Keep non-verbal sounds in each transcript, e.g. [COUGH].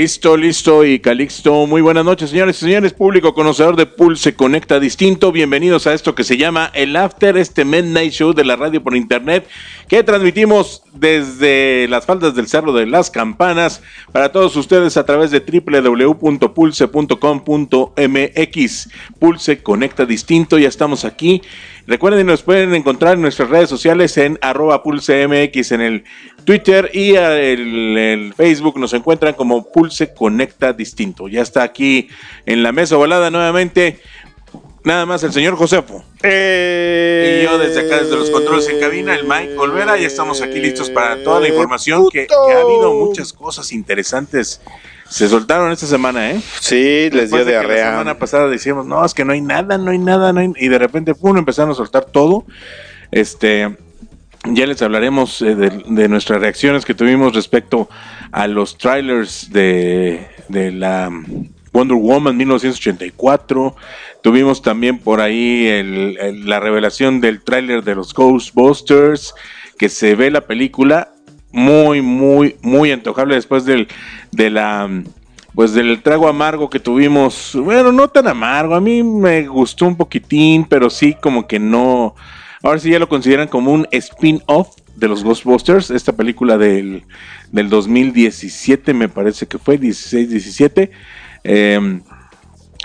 Listo, listo y Calixto. Muy buenas noches, señores y señores. Público conocedor de Pulse Conecta Distinto. Bienvenidos a esto que se llama El After, este Midnight Show de la radio por internet que transmitimos desde las faldas del Cerro de las Campanas para todos ustedes a través de www.pulse.com.mx. Pulse Conecta Distinto. Ya estamos aquí. Recuerden, nos pueden encontrar en nuestras redes sociales en arroba pulsemx en el Twitter y el, el, Facebook nos encuentran como Pulse Conecta Distinto. Ya está aquí en la mesa volada nuevamente. Nada más el señor Josefo. Eh, y yo desde acá, desde los controles en cabina, el Mike Olvera, ya estamos aquí listos para toda la información que, que, ha habido muchas cosas interesantes. Se soltaron esta semana, ¿eh? Sí, les dio diarrea. La semana pasada decíamos, no, es que no hay nada, no hay nada, no hay... y de repente, pum, empezaron a soltar todo. Este, ya les hablaremos eh, de, de, nuestras reacciones que tuvimos respecto a los trailers de, de la Wonder Woman 1984. Tuvimos también por ahí el, el, la revelación del tráiler de los Ghostbusters, que se ve la película muy, muy, muy antojable después del, de la, pues del trago amargo que tuvimos. Bueno, no tan amargo, a mí me gustó un poquitín, pero sí como que no. Ahora sí ya lo consideran como un spin-off de los Ghostbusters, esta película del, del 2017 me parece que fue, 16-17. Eh,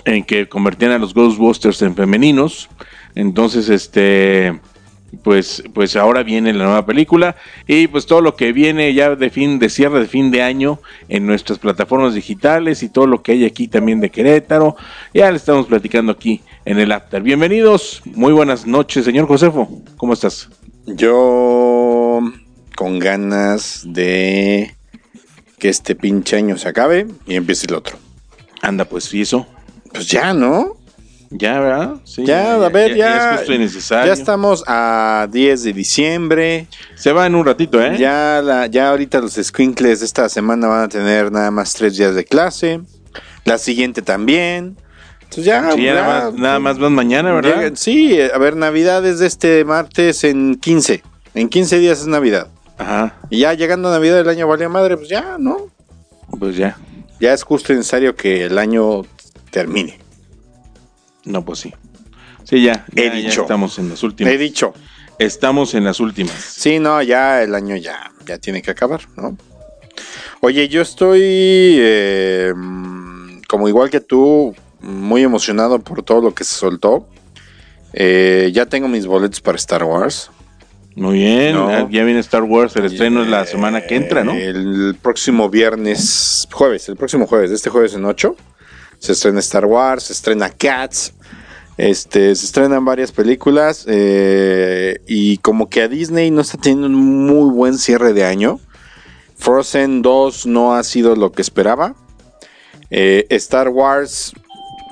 en que convertían a los Ghostbusters en femeninos. Entonces, este, pues, pues ahora viene la nueva película y pues todo lo que viene ya de fin, de cierre de fin de año en nuestras plataformas digitales y todo lo que hay aquí también de Querétaro. Ya le estamos platicando aquí en el After. Bienvenidos, muy buenas noches, señor Josefo. ¿Cómo estás? Yo con ganas de que este pinche año se acabe y empiece el otro. Anda, pues, ¿y eso? Pues ya, ¿no? Ya, ¿verdad? Sí, ya, a ver, ya. Ya, es ya, estamos a 10 de diciembre. Se va en un ratito, ¿eh? Ya, la, ya ahorita los squinkles de esta semana van a tener nada más tres días de clase. La siguiente también. Entonces ya, sí, ya nada, más, nada más van mañana, ¿verdad? Llega, sí, a ver, Navidad es de este martes en 15. En 15 días es Navidad. Ajá. Y ya llegando a Navidad el año valía madre, pues ya, ¿no? Pues ya. Ya es justo y necesario que el año termine. No, pues sí. Sí, ya. He dicho. ya estamos en las últimas. He dicho. Estamos en las últimas. Sí, no, ya el año ya, ya tiene que acabar, ¿no? Oye, yo estoy, eh, como igual que tú, muy emocionado por todo lo que se soltó. Eh, ya tengo mis boletos para Star Wars. Muy bien, No. ya viene Star Wars, el estreno es la semana que entra, ¿no? El próximo viernes, jueves, el próximo jueves, este jueves en 8, se estrena Star Wars, se estrena Cats, este, se estrenan varias películas eh, y como que a Disney no está teniendo un muy buen cierre de año. Frozen 2 no ha sido lo que esperaba. Eh, Star Wars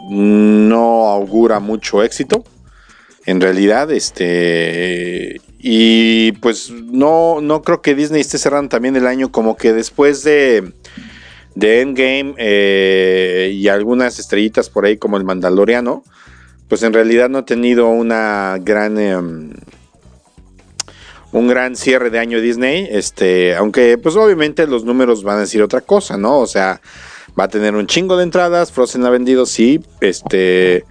no augura mucho éxito. En realidad, este. Y pues no, no creo que Disney esté cerrando también el año como que después de, de Endgame eh, y algunas estrellitas por ahí como el Mandaloriano, pues en realidad no ha tenido una gran... eh, un gran cierre de año Disney, este, aunque pues obviamente los números van a decir otra cosa, ¿no? O sea, va a tener un chingo de entradas, Frozen ha vendido, sí, este,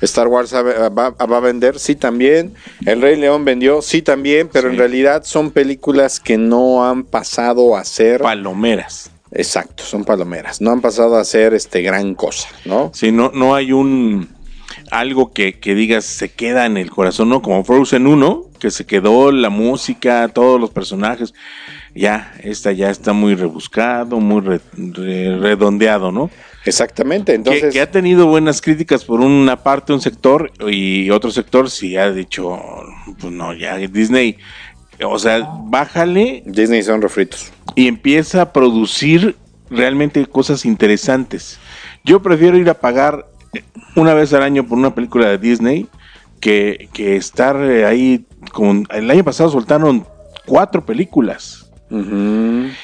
Star Wars va, va- va a vender, sí también, El Rey León vendió, sí también, pero Sí. en realidad son películas que no han pasado a ser, Palomeras. Exacto, son palomeras, no han pasado a ser este gran cosa, ¿no? Sí, no, no hay un algo que, que digas se queda en el corazón, ¿no? Como Frozen 1, que se quedó la música, todos los personajes. Ya, esta ya está muy rebuscado, muy re- re- redondeado, ¿no? Exactamente, Que- entonces... que, ha tenido buenas críticas por una parte, un sector, y otro sector sí ha dicho, pues no, ya Disney, o sea, bájale Disney son refritos. y empieza a producir realmente cosas interesantes. Yo prefiero ir a pagar una vez al año por una película de Disney que, que estar eh, ahí con... El año pasado soltaron cuatro películas.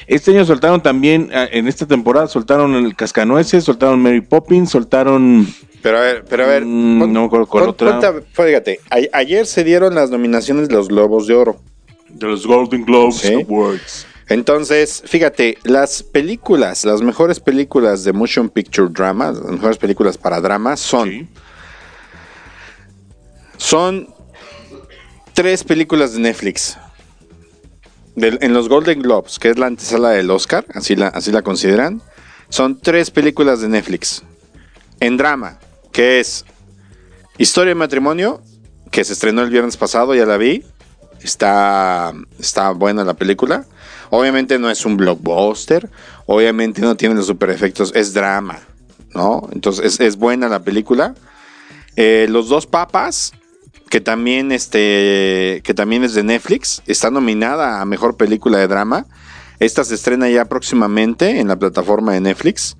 Este año soltaron también, eh, en esta temporada soltaron el Cascanueces, soltaron Mary Poppins, soltaron... Pero a ver, pero a ver. Mm, pon- no otra. fíjate, a- ayer se dieron las nominaciones de los Globos de Oro. De los Golden Globes Sí. Awards. Entonces, fíjate, las películas, las mejores películas de Motion Picture Drama, las mejores películas para drama son, Sí. son tres películas de Netflix. En los Golden Globes, que es la antesala del Oscar, así la, así la consideran, son tres películas de Netflix. En drama, que es Historia de Matrimonio, que se estrenó el viernes pasado, ya la vi. Está, está buena la película. Obviamente no es un blockbuster. Obviamente no tiene los super efectos. Es drama. ¿No? Entonces es, buena la película. Eh, los dos papas. Que también, este, que también es de Netflix. Está nominada a mejor película de drama. Esta se estrena ya próximamente en la plataforma de Netflix.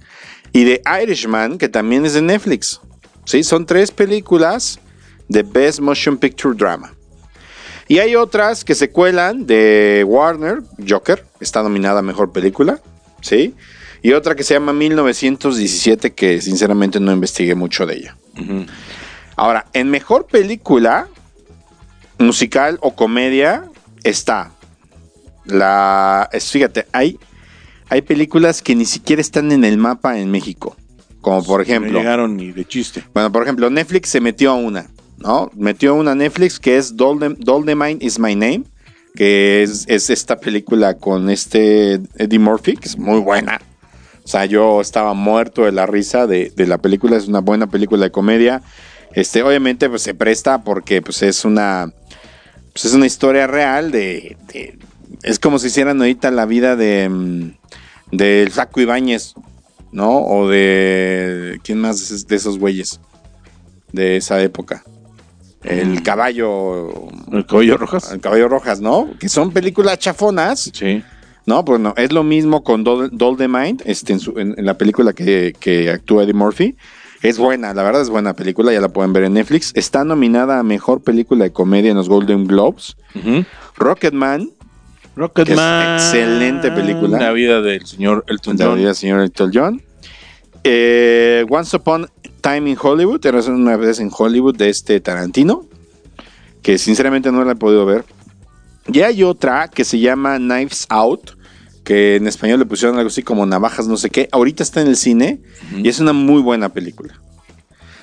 Y de Irishman, que también es de Netflix. ¿Sí? Son tres películas de Best Motion Picture Drama. Y hay otras que se cuelan de Warner, Joker, está nominada a Mejor Película, ¿sí? Y otra que se llama 1917, que sinceramente no investigué mucho de ella. Ahora, en Mejor Película, musical o comedia, está la... Fíjate, hay, hay películas que ni siquiera están en el mapa en México. Como por ejemplo... No llegaron ni de chiste. Bueno, por ejemplo, Netflix se metió a una, ¿no? Metió una Netflix que es Dolde- Doldemine is My Name, que es, es esta película con este Eddie Murphy, que es muy buena. O sea, yo estaba muerto de la risa de, de la película, es una buena película de comedia. Este, obviamente, pues se presta porque pues, es una. Pues es una historia real de. de- es como si hicieran ahorita la vida de. mm, del Flaco Ibáñez, ¿no? O de. ¿Quién más de esos güeyes? De esa época. El caballo. El caballo rojas. El caballo rojas, ¿no? Que son películas chafonas. Sí. No, pues no, es lo mismo con Dol Doldemind, este, en, su- en- en la película que, que actúa Eddie Murphy. Es buena, la verdad es buena película, ya la pueden ver en Netflix. Está nominada a Mejor Película de Comedia en los Golden Globes. Ujú. Rocketman, Que es Rocketman. excelente película. La vida del señor Elton John. la vida del señor Elton John. Eh, Once Upon Time in Hollywood, era una vez en Hollywood de este Tarantino, que sinceramente no la he podido ver. Y hay otra que se llama Knives Out, que en español le pusieron algo así como navajas, no sé qué. Ahorita está en el cine y es una muy buena película.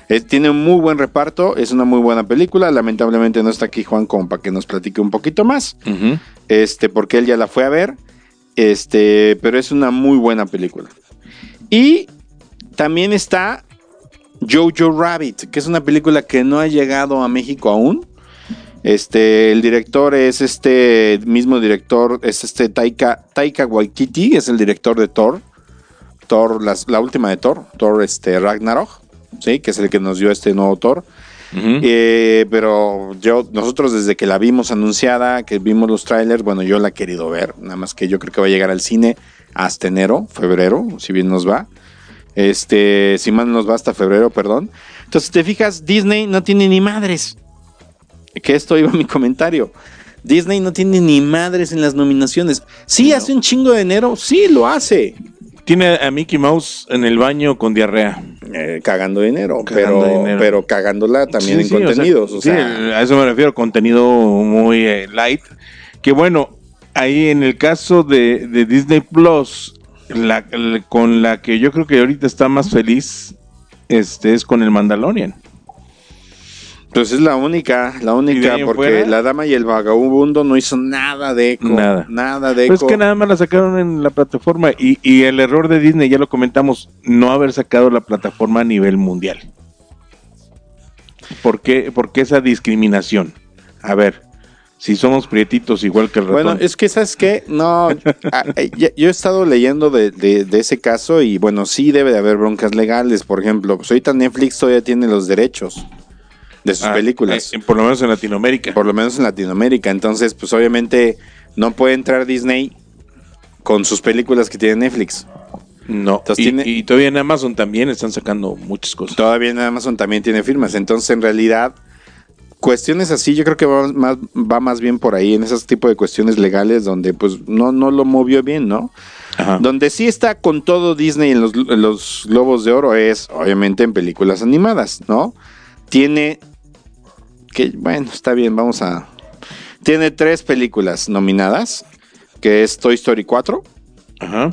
Eh, tiene un muy buen reparto, es una muy buena película. Lamentablemente no está aquí Juan como para que nos platique un poquito más este, porque él ya la fue a ver, este, pero es una muy buena película. Y también está Jojo Rabbit, que es una película que no ha llegado a México aún. Este, el director es este mismo director, es este Taika, Taika Waititi, es el director de Thor, Thor, las- la última de Thor, Thor este, Ragnarok, ¿sí? que es el que nos dio este nuevo Thor. Eh, pero yo, nosotros desde que la vimos anunciada, que vimos los trailers, bueno, yo la he querido ver, nada más que yo creo que va a llegar al cine hasta enero, febrero, si bien nos va. Este, si mal nos va hasta febrero, perdón. Entonces, te fijas, Disney no tiene ni madres. Que esto iba a mi comentario. Disney no tiene ni madres en las nominaciones. Sí, hace un chingo de enero, sí, lo hace. Tiene a Mickey Mouse en el baño con diarrea. Eh, cagando dinero, Cagando pero, dinero. pero cagándola también Sí, en sí, o sea, contenidos. sí, a eso me refiero, contenido muy eh, light. Que bueno, ahí en el caso de, de Disney Plus, la, la- con la que yo creo que ahorita está más feliz este, es con el Mandalorian. Pues es la única, la ¿Y de única, porque fuera? La Dama y el Vagabundo no hizo nada de eco. Nada. Nada de eco. es que nada más la sacaron en la plataforma y, y el error de Disney, ya lo comentamos, no haber sacado la plataforma a nivel mundial. por qué, por qué esa discriminación? A ver, si somos prietitos igual que el ratón. Bueno, es que, ¿sabes qué? No, a- [LAUGHS] a- ya- yo he estado leyendo de, de- de ese caso y bueno, sí debe de haber broncas legales. Por ejemplo, pues ahorita Netflix todavía tiene los derechos de sus Ah, películas. eh, por lo menos en Latinoamérica. por lo menos en Latinoamérica. Entonces, pues obviamente no puede entrar Disney con sus películas que tiene Netflix. no. Entonces y, tiene- y todavía en Amazon también están sacando muchas cosas. Todavía en Amazon también tiene firmas. Entonces, en realidad, cuestiones así, yo creo que va más, va más bien por ahí, en ese tipo de cuestiones legales donde pues no, no lo movió bien, ¿no? Ajá. Donde sí está con todo Disney en los, en los Globos de Oro es, obviamente, en películas animadas, ¿no? Tiene. Que, bueno, está bien, vamos a. Tiene tres películas nominadas: que es Toy Story 4, Ajá.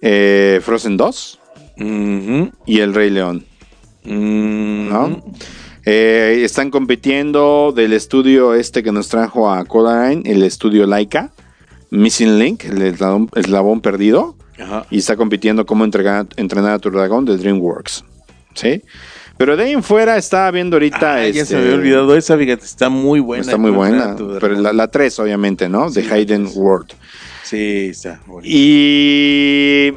eh, Frozen 2 Ujú. y El Rey León, Mm, ¿no? Eh, están compitiendo del estudio este que nos trajo a Codaline, el estudio Laika, Missing Link, el eslabón, eslabón perdido. Ajá. y está compitiendo como entregar, entrenar a tu dragón de DreamWorks. ¿Sí? Pero de ahí en fuera estaba viendo ahorita. Ah, ya este, se había olvidado esa, fíjate, está muy buena. Está muy buena. Pero la, la 3, obviamente, ¿no? Sí, de Hayden. World. Sí, está bonita. Y.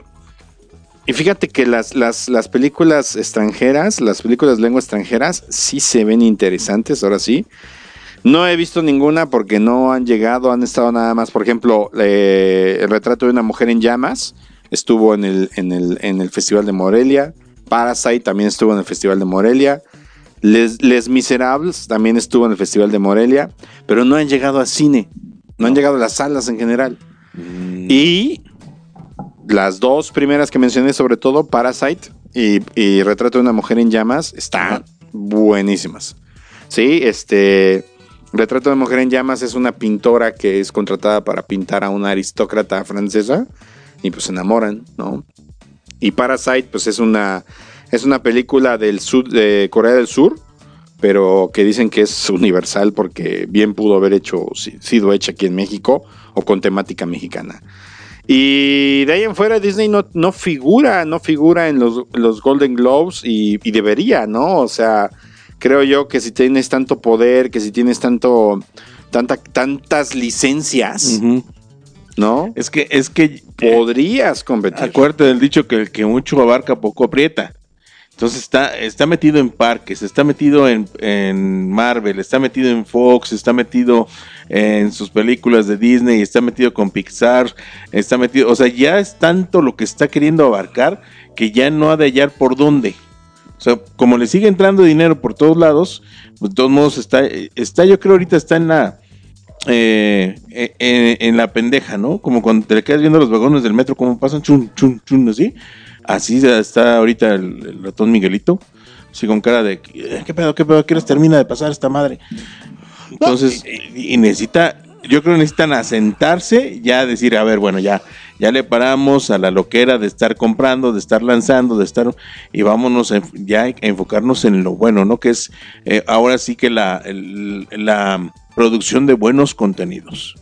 Y fíjate que las, las, las películas extranjeras, las películas de lengua extranjeras, sí se ven interesantes, ahora sí. No he visto ninguna porque no han llegado, han estado nada más. Por ejemplo, eh, el retrato de una mujer en llamas estuvo en el, en el, en el Festival de Morelia. Parasite también estuvo en el Festival de Morelia. Les, Les Miserables también estuvo en el Festival de Morelia. Pero no han llegado a cine. No han llegado a las salas en general. Mm, Y las dos primeras que mencioné, sobre todo Parasite y, y Retrato de una mujer en llamas, están buenísimas. Sí, este. Retrato de mujer en llamas es una pintora que es contratada para pintar a una aristócrata francesa y pues se enamoran, ¿no? Y Parasite, pues es una, es una película del sur, de Corea del Sur, pero que dicen que es universal porque bien pudo haber hecho, si- sido hecha aquí en México o con temática mexicana. Y de ahí en fuera Disney no, no figura, no figura en los, los Golden Globes y, y debería, ¿no? O sea, creo yo que si tienes tanto poder, que si tienes tanto, tanta, tantas licencias. ¿no? Es que, es que eh, Podrías competir. acuérdate del dicho que el que mucho abarca poco aprieta. Entonces está, está metido en parques, está metido en, en Marvel, está metido en Fox, está metido en sus películas de Disney, está metido con Pixar, está metido, o sea, ya es tanto lo que está queriendo abarcar que ya no ha de hallar por dónde. O sea, como le sigue entrando dinero por todos lados, pues de todos modos está, está yo creo ahorita está en la, eh, en, en la pendeja, ¿no? Como cuando te le quedas viendo los vagones del metro, como pasan, chun, chun, chun, así. Así está ahorita el, ratón Miguelito, así con cara de, "Eh, ¿qué pedo, qué pedo? ¿Qué les termina de pasar esta madre? Entonces, y, necesita, yo creo que necesitan asentarse, ya decir, a ver, bueno, ya, ya le paramos a la loquera de estar comprando, de estar lanzando, de estar, y vámonos ya a enfocarnos en lo bueno, ¿no? Que es eh, ahora sí que la producción de buenos contenidos.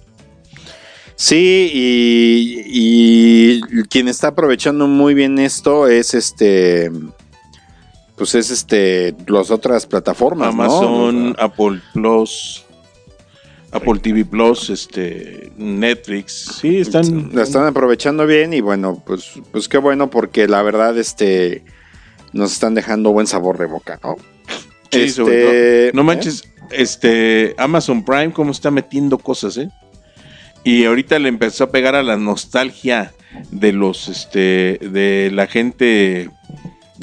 Sí, y, y quien está aprovechando muy bien esto es este. Pues es este. Las otras plataformas, ¿no? Amazon, Apple Plus, Apple TV Plus, este, Netflix, sí, están, la están aprovechando bien y bueno, pues, pues qué bueno porque la verdad, este. Nos están dejando buen sabor de boca, ¿no? Sí, Este, sobre todo. No ¿eh? manches, este Amazon Prime cómo está metiendo cosas, ¿eh? Y ahorita le empezó a pegar a la nostalgia de los este de la gente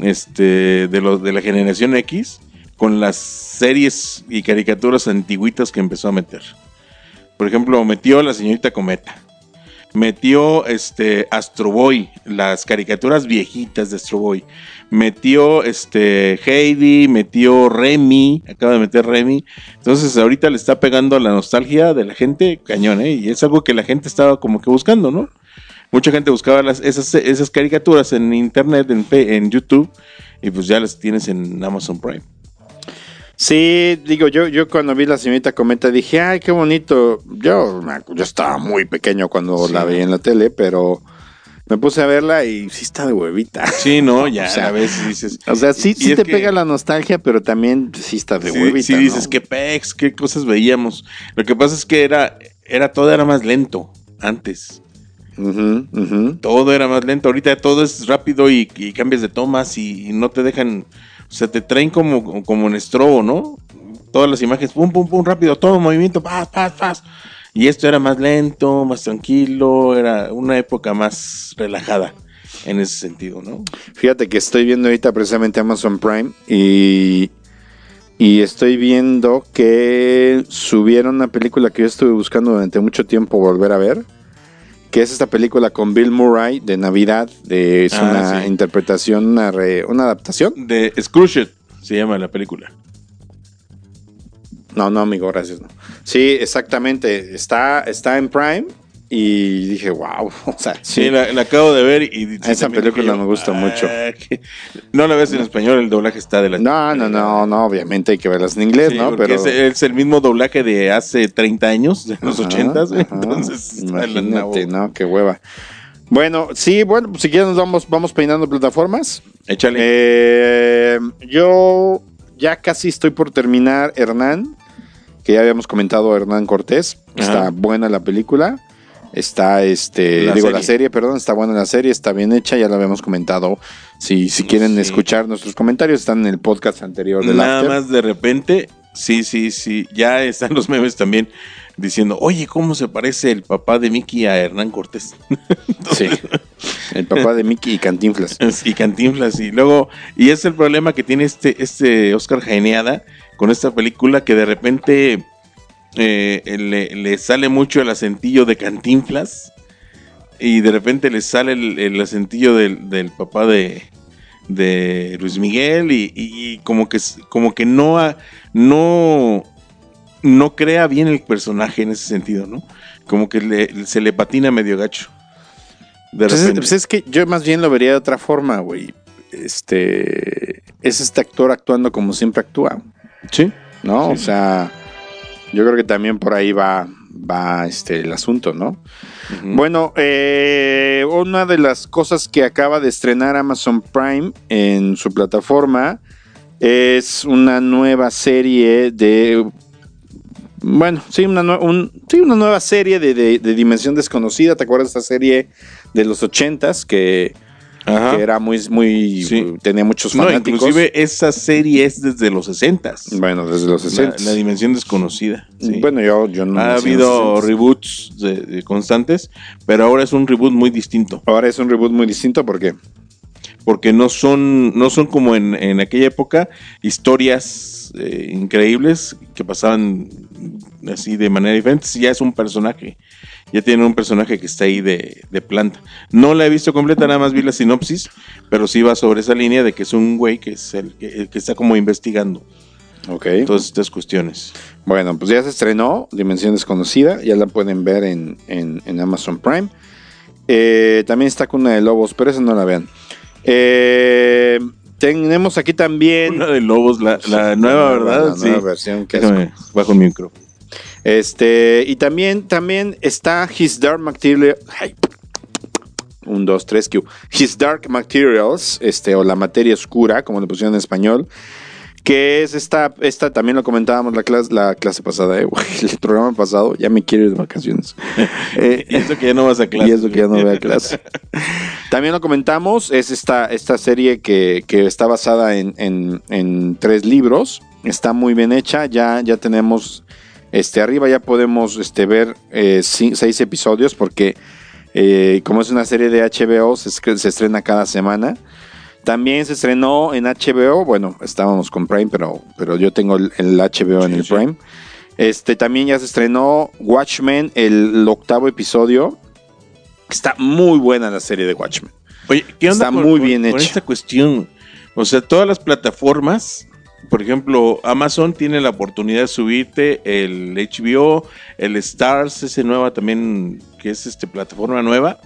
este de los de la generación X con las series y caricaturas antiguitas que empezó a meter. Por ejemplo, metió la señorita Cometa. Metió este Astro Boy, las caricaturas viejitas de Astro Boy. Metió este Heidi, metió Remy, acaba de meter Remy. Entonces ahorita le está pegando a la nostalgia de la gente cañón, ¿eh? Y es algo que la gente estaba como que buscando, ¿no? Mucha gente buscaba las, esas, esas caricaturas en internet, en, en YouTube, y pues ya las tienes en Amazon Prime. Sí, digo, yo, yo cuando vi la señorita Cometa dije, ay, qué bonito. Yo, yo estaba muy pequeño cuando Sí. la veía en la tele, pero me puse a verla y sí está de huevita. Sí, no, [LAUGHS] ya O sea, a veces dices. O sea, sí, sí te que- pega la nostalgia, pero también sí está de Sí, huevita. sí dices, ¿no? qué pex, qué cosas veíamos. Lo que pasa es que era, era todo era más lento antes. Todo era más lento. Ahorita todo es rápido y, y cambias de tomas y, y no te dejan. O sea, te traen como, como en estrobo, ¿no? Todas las imágenes, pum, pum, pum, rápido, todo movimiento, paz, paz, paz. Y esto era más lento, más tranquilo, era una época más relajada en ese sentido, ¿no? Fíjate que estoy viendo ahorita precisamente Amazon Prime y, y estoy viendo que subieron una película que yo estuve buscando durante mucho tiempo volver a ver, que es esta película con Bill Murray de Navidad, de, es Ah, una sí. interpretación, una, re- una adaptación. De Scrooge se llama la película. No, no, amigo, gracias. no. Sí, exactamente, está, está en Prime y dije, wow, [LAUGHS] o sea, Sí, la, la acabo de ver y... sí, Esa película me gusta mucho. que- No la ves en español, el doblaje está de la... No, no, no, no, obviamente hay que verlas en inglés, Sí, ¿no? Pero es, es el mismo doblaje de hace 30 años, de los Ajá, 80, ajá. entonces imagínate. ¿no? Qué hueva. Bueno, sí, bueno, si quieres nos vamos, vamos peinando plataformas. Échale. Eh, yo ya casi estoy por terminar Hernán, que ya habíamos comentado Hernán Cortés. Está buena la película. Está, este, La digo, serie. la serie, perdón, está buena la serie, está bien hecha, ya la habíamos comentado. Si, si quieren Sí. escuchar nuestros comentarios, están en el podcast anterior del Nada After. más de repente, sí, sí, sí, ya están los memes también diciendo, oye, ¿cómo se parece el papá de Mickey a Hernán Cortés? [LAUGHS] Sí. El papá de Mickey y Cantinflas. y Cantinflas, y luego, y es el problema que tiene este, este Oscar Jaeneada con esta película que de repente eh, le, le sale mucho el acentillo de Cantinflas y de repente le sale el, el acentillo del, del papá de, de Luis Miguel y, como que como que no no no crea bien el personaje en ese sentido, ¿no? Como que le- se le patina medio gacho. De Pues es, repente. pues es que yo más bien lo vería de otra forma, güey. Este es este actor actuando como siempre actúa, sí. ¿no? Sí. O sea, yo creo que también por ahí va, va este el asunto, ¿no? Bueno, eh, una de las cosas que acaba de estrenar Amazon Prime en su plataforma es una nueva serie de. Bueno, sí, una, un- sí, una nueva serie de, de- de Dimensión Desconocida. ¿Te acuerdas de esta serie de los ochentas que, Ajá. que era muy, muy Sí. tenía muchos No, fanáticos? inclusive esa serie es desde los 60 bueno, desde los la, 60 la dimensión desconocida. sí. Bueno, yo, yo no ha habido los 60s. reboots de, de constantes, pero ahora es un reboot muy distinto, Ahora es un reboot muy distinto porque porque no son, no son como en, en aquella época historias eh, increíbles que pasaban así de manera diferente. Ya es un personaje, ya tiene un personaje que está ahí de, de planta. No la he visto completa, nada más vi la sinopsis, pero sí va sobre esa línea de que es un güey que es el que, el que está como investigando Ok. todas estas cuestiones. Bueno, pues ya se estrenó Dimensión Desconocida, ya la pueden ver en, en- en Amazon Prime. Eh, también está Cuna de Lobos, pero esa no la vean. Eh, tenemos aquí también... Una de Lobos, la, la nueva, ¿verdad? La nueva versión. qué Déjame, bajo el micro. Este, y también, también está His Dark Material. ay, un, dos, tres, Q. His Dark Materials, este, o la materia oscura, como le pusieron en español. Que es esta, esta también lo comentábamos la clase, la clase pasada, eh, güey, el programa pasado, ya me quiero ir de vacaciones. [LAUGHS] Eh, Y eso que ya no vas a clase. y eso que ya no voy a clase. [LAUGHS] También lo comentamos, es esta, esta serie que, que está basada en, en- en tres libros. Está muy bien hecha, ya, ya tenemos, este, arriba ya podemos este, ver eh, seis episodios porque eh, como es una serie de HBO, se, se estrena cada semana. También se estrenó en HBO, bueno, estábamos con Prime, pero, pero yo tengo el, el HBO en el sí. Prime. Este, también ya se estrenó Watchmen, el, el octavo episodio. Está muy buena la serie de Watchmen. Oye, ¿qué onda Está muy bien con hecha. esta cuestión? O sea, todas las plataformas, por ejemplo, Amazon tiene la oportunidad de subirte el HBO, el Stars, ese nueva también, que es este plataforma nueva,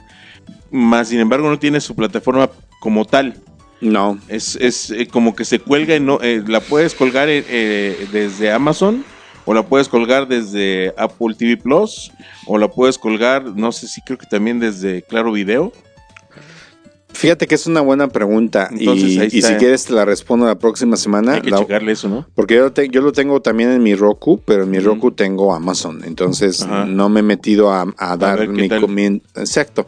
más sin embargo no tiene su plataforma como tal. No. Es, es eh, como que se cuelga y no, eh, la puedes colgar eh, eh, desde Amazon o la puedes colgar desde Apple TV Plus o la puedes colgar, no sé si creo que también desde Claro Video. Fíjate que es una buena pregunta. Entonces, y, ahí y está. si quieres te la respondo la próxima semana. Hay que La- checarle eso, ¿no? porque yo, te- yo lo tengo también en mi Roku, pero en mi. Roku tengo Amazon. Entonces Ajá. no me he metido a, a dar mi comien- Exacto.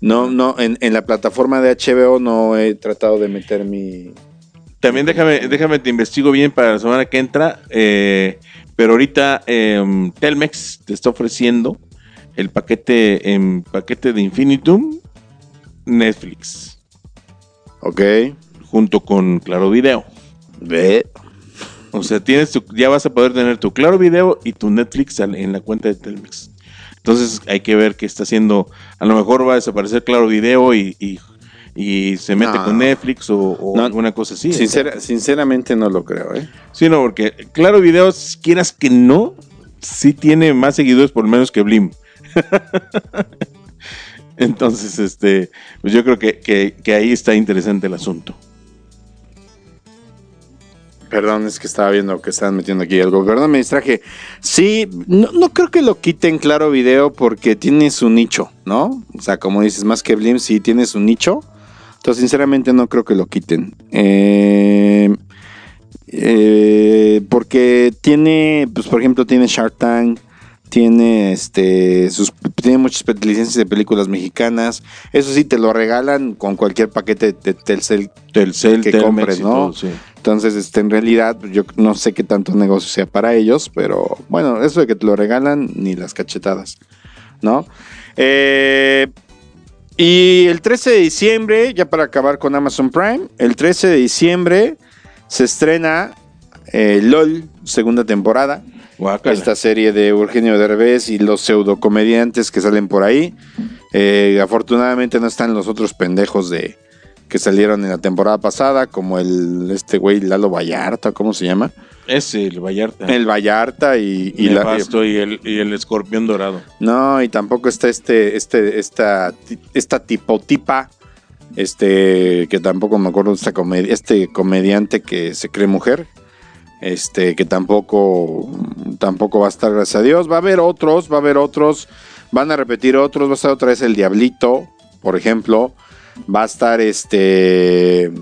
No, no, en, en la plataforma de HBO no he tratado de meter mi. También déjame, déjame te investigo bien para la semana que entra. eh, pero ahorita em, Telmex te está ofreciendo el paquete en paquete de Infinitum Netflix Ok. junto con Claro Video. Ve. O sea, tienes tu- ya vas a poder tener tu Claro Video y tu Netflix en la cuenta de Telmex. Entonces hay que ver qué está haciendo. A lo mejor va a desaparecer Claro Video y, y- y se mete No. con Netflix o, o No. alguna cosa así. Sincera- sinceramente no lo creo, ¿eh? Sí, no, porque Claro Video, si quieras que no, sí tiene más seguidores por lo menos que Blim. [LAUGHS] Entonces, este, pues yo creo que, que- ahí está interesante el asunto. Perdón, es que estaba viendo que estaban metiendo aquí algo. Perdón, me distraje. Sí, no, no creo que lo quiten claro video porque tiene su nicho, ¿no? O sea, como dices, más que Blim, sí tiene su nicho. Entonces, sinceramente, no creo que lo quiten. Eh, eh, porque tiene, pues, por ejemplo, tiene Shark Tank. Tiene este sus tiene muchas licencias de películas mexicanas. Eso sí, te lo regalan con cualquier paquete de Telcel Telcel, Que Telmex compres, ¿no? todo, sí. entonces, este, en realidad, yo no sé qué tanto negocio sea para ellos, pero bueno, eso de que te lo regalan, ni las cachetadas, ¿no? Eh, y el 13 de diciembre, ya para acabar con Amazon Prime, el 13 de diciembre se estrena eh, LOL, segunda temporada. Guácala. Esta serie de Eugenio Derbez y los pseudocomediantes que salen por ahí. Eh, afortunadamente no están los otros pendejos de que salieron en la temporada pasada, como el este güey Lalo Vallarta, ¿cómo se llama? Ese, el Vallarta. El Vallarta y, y la y el, y el escorpión dorado. no, y tampoco está este, este, esta, esta tipo tipa, este, que tampoco me acuerdo de esta comedia, este comediante que se cree mujer, este, que tampoco, tampoco va a estar, gracias a Dios. Va a haber otros, va a haber otros, van a repetir otros, va a estar otra vez el Diablito, por ejemplo, va a estar este.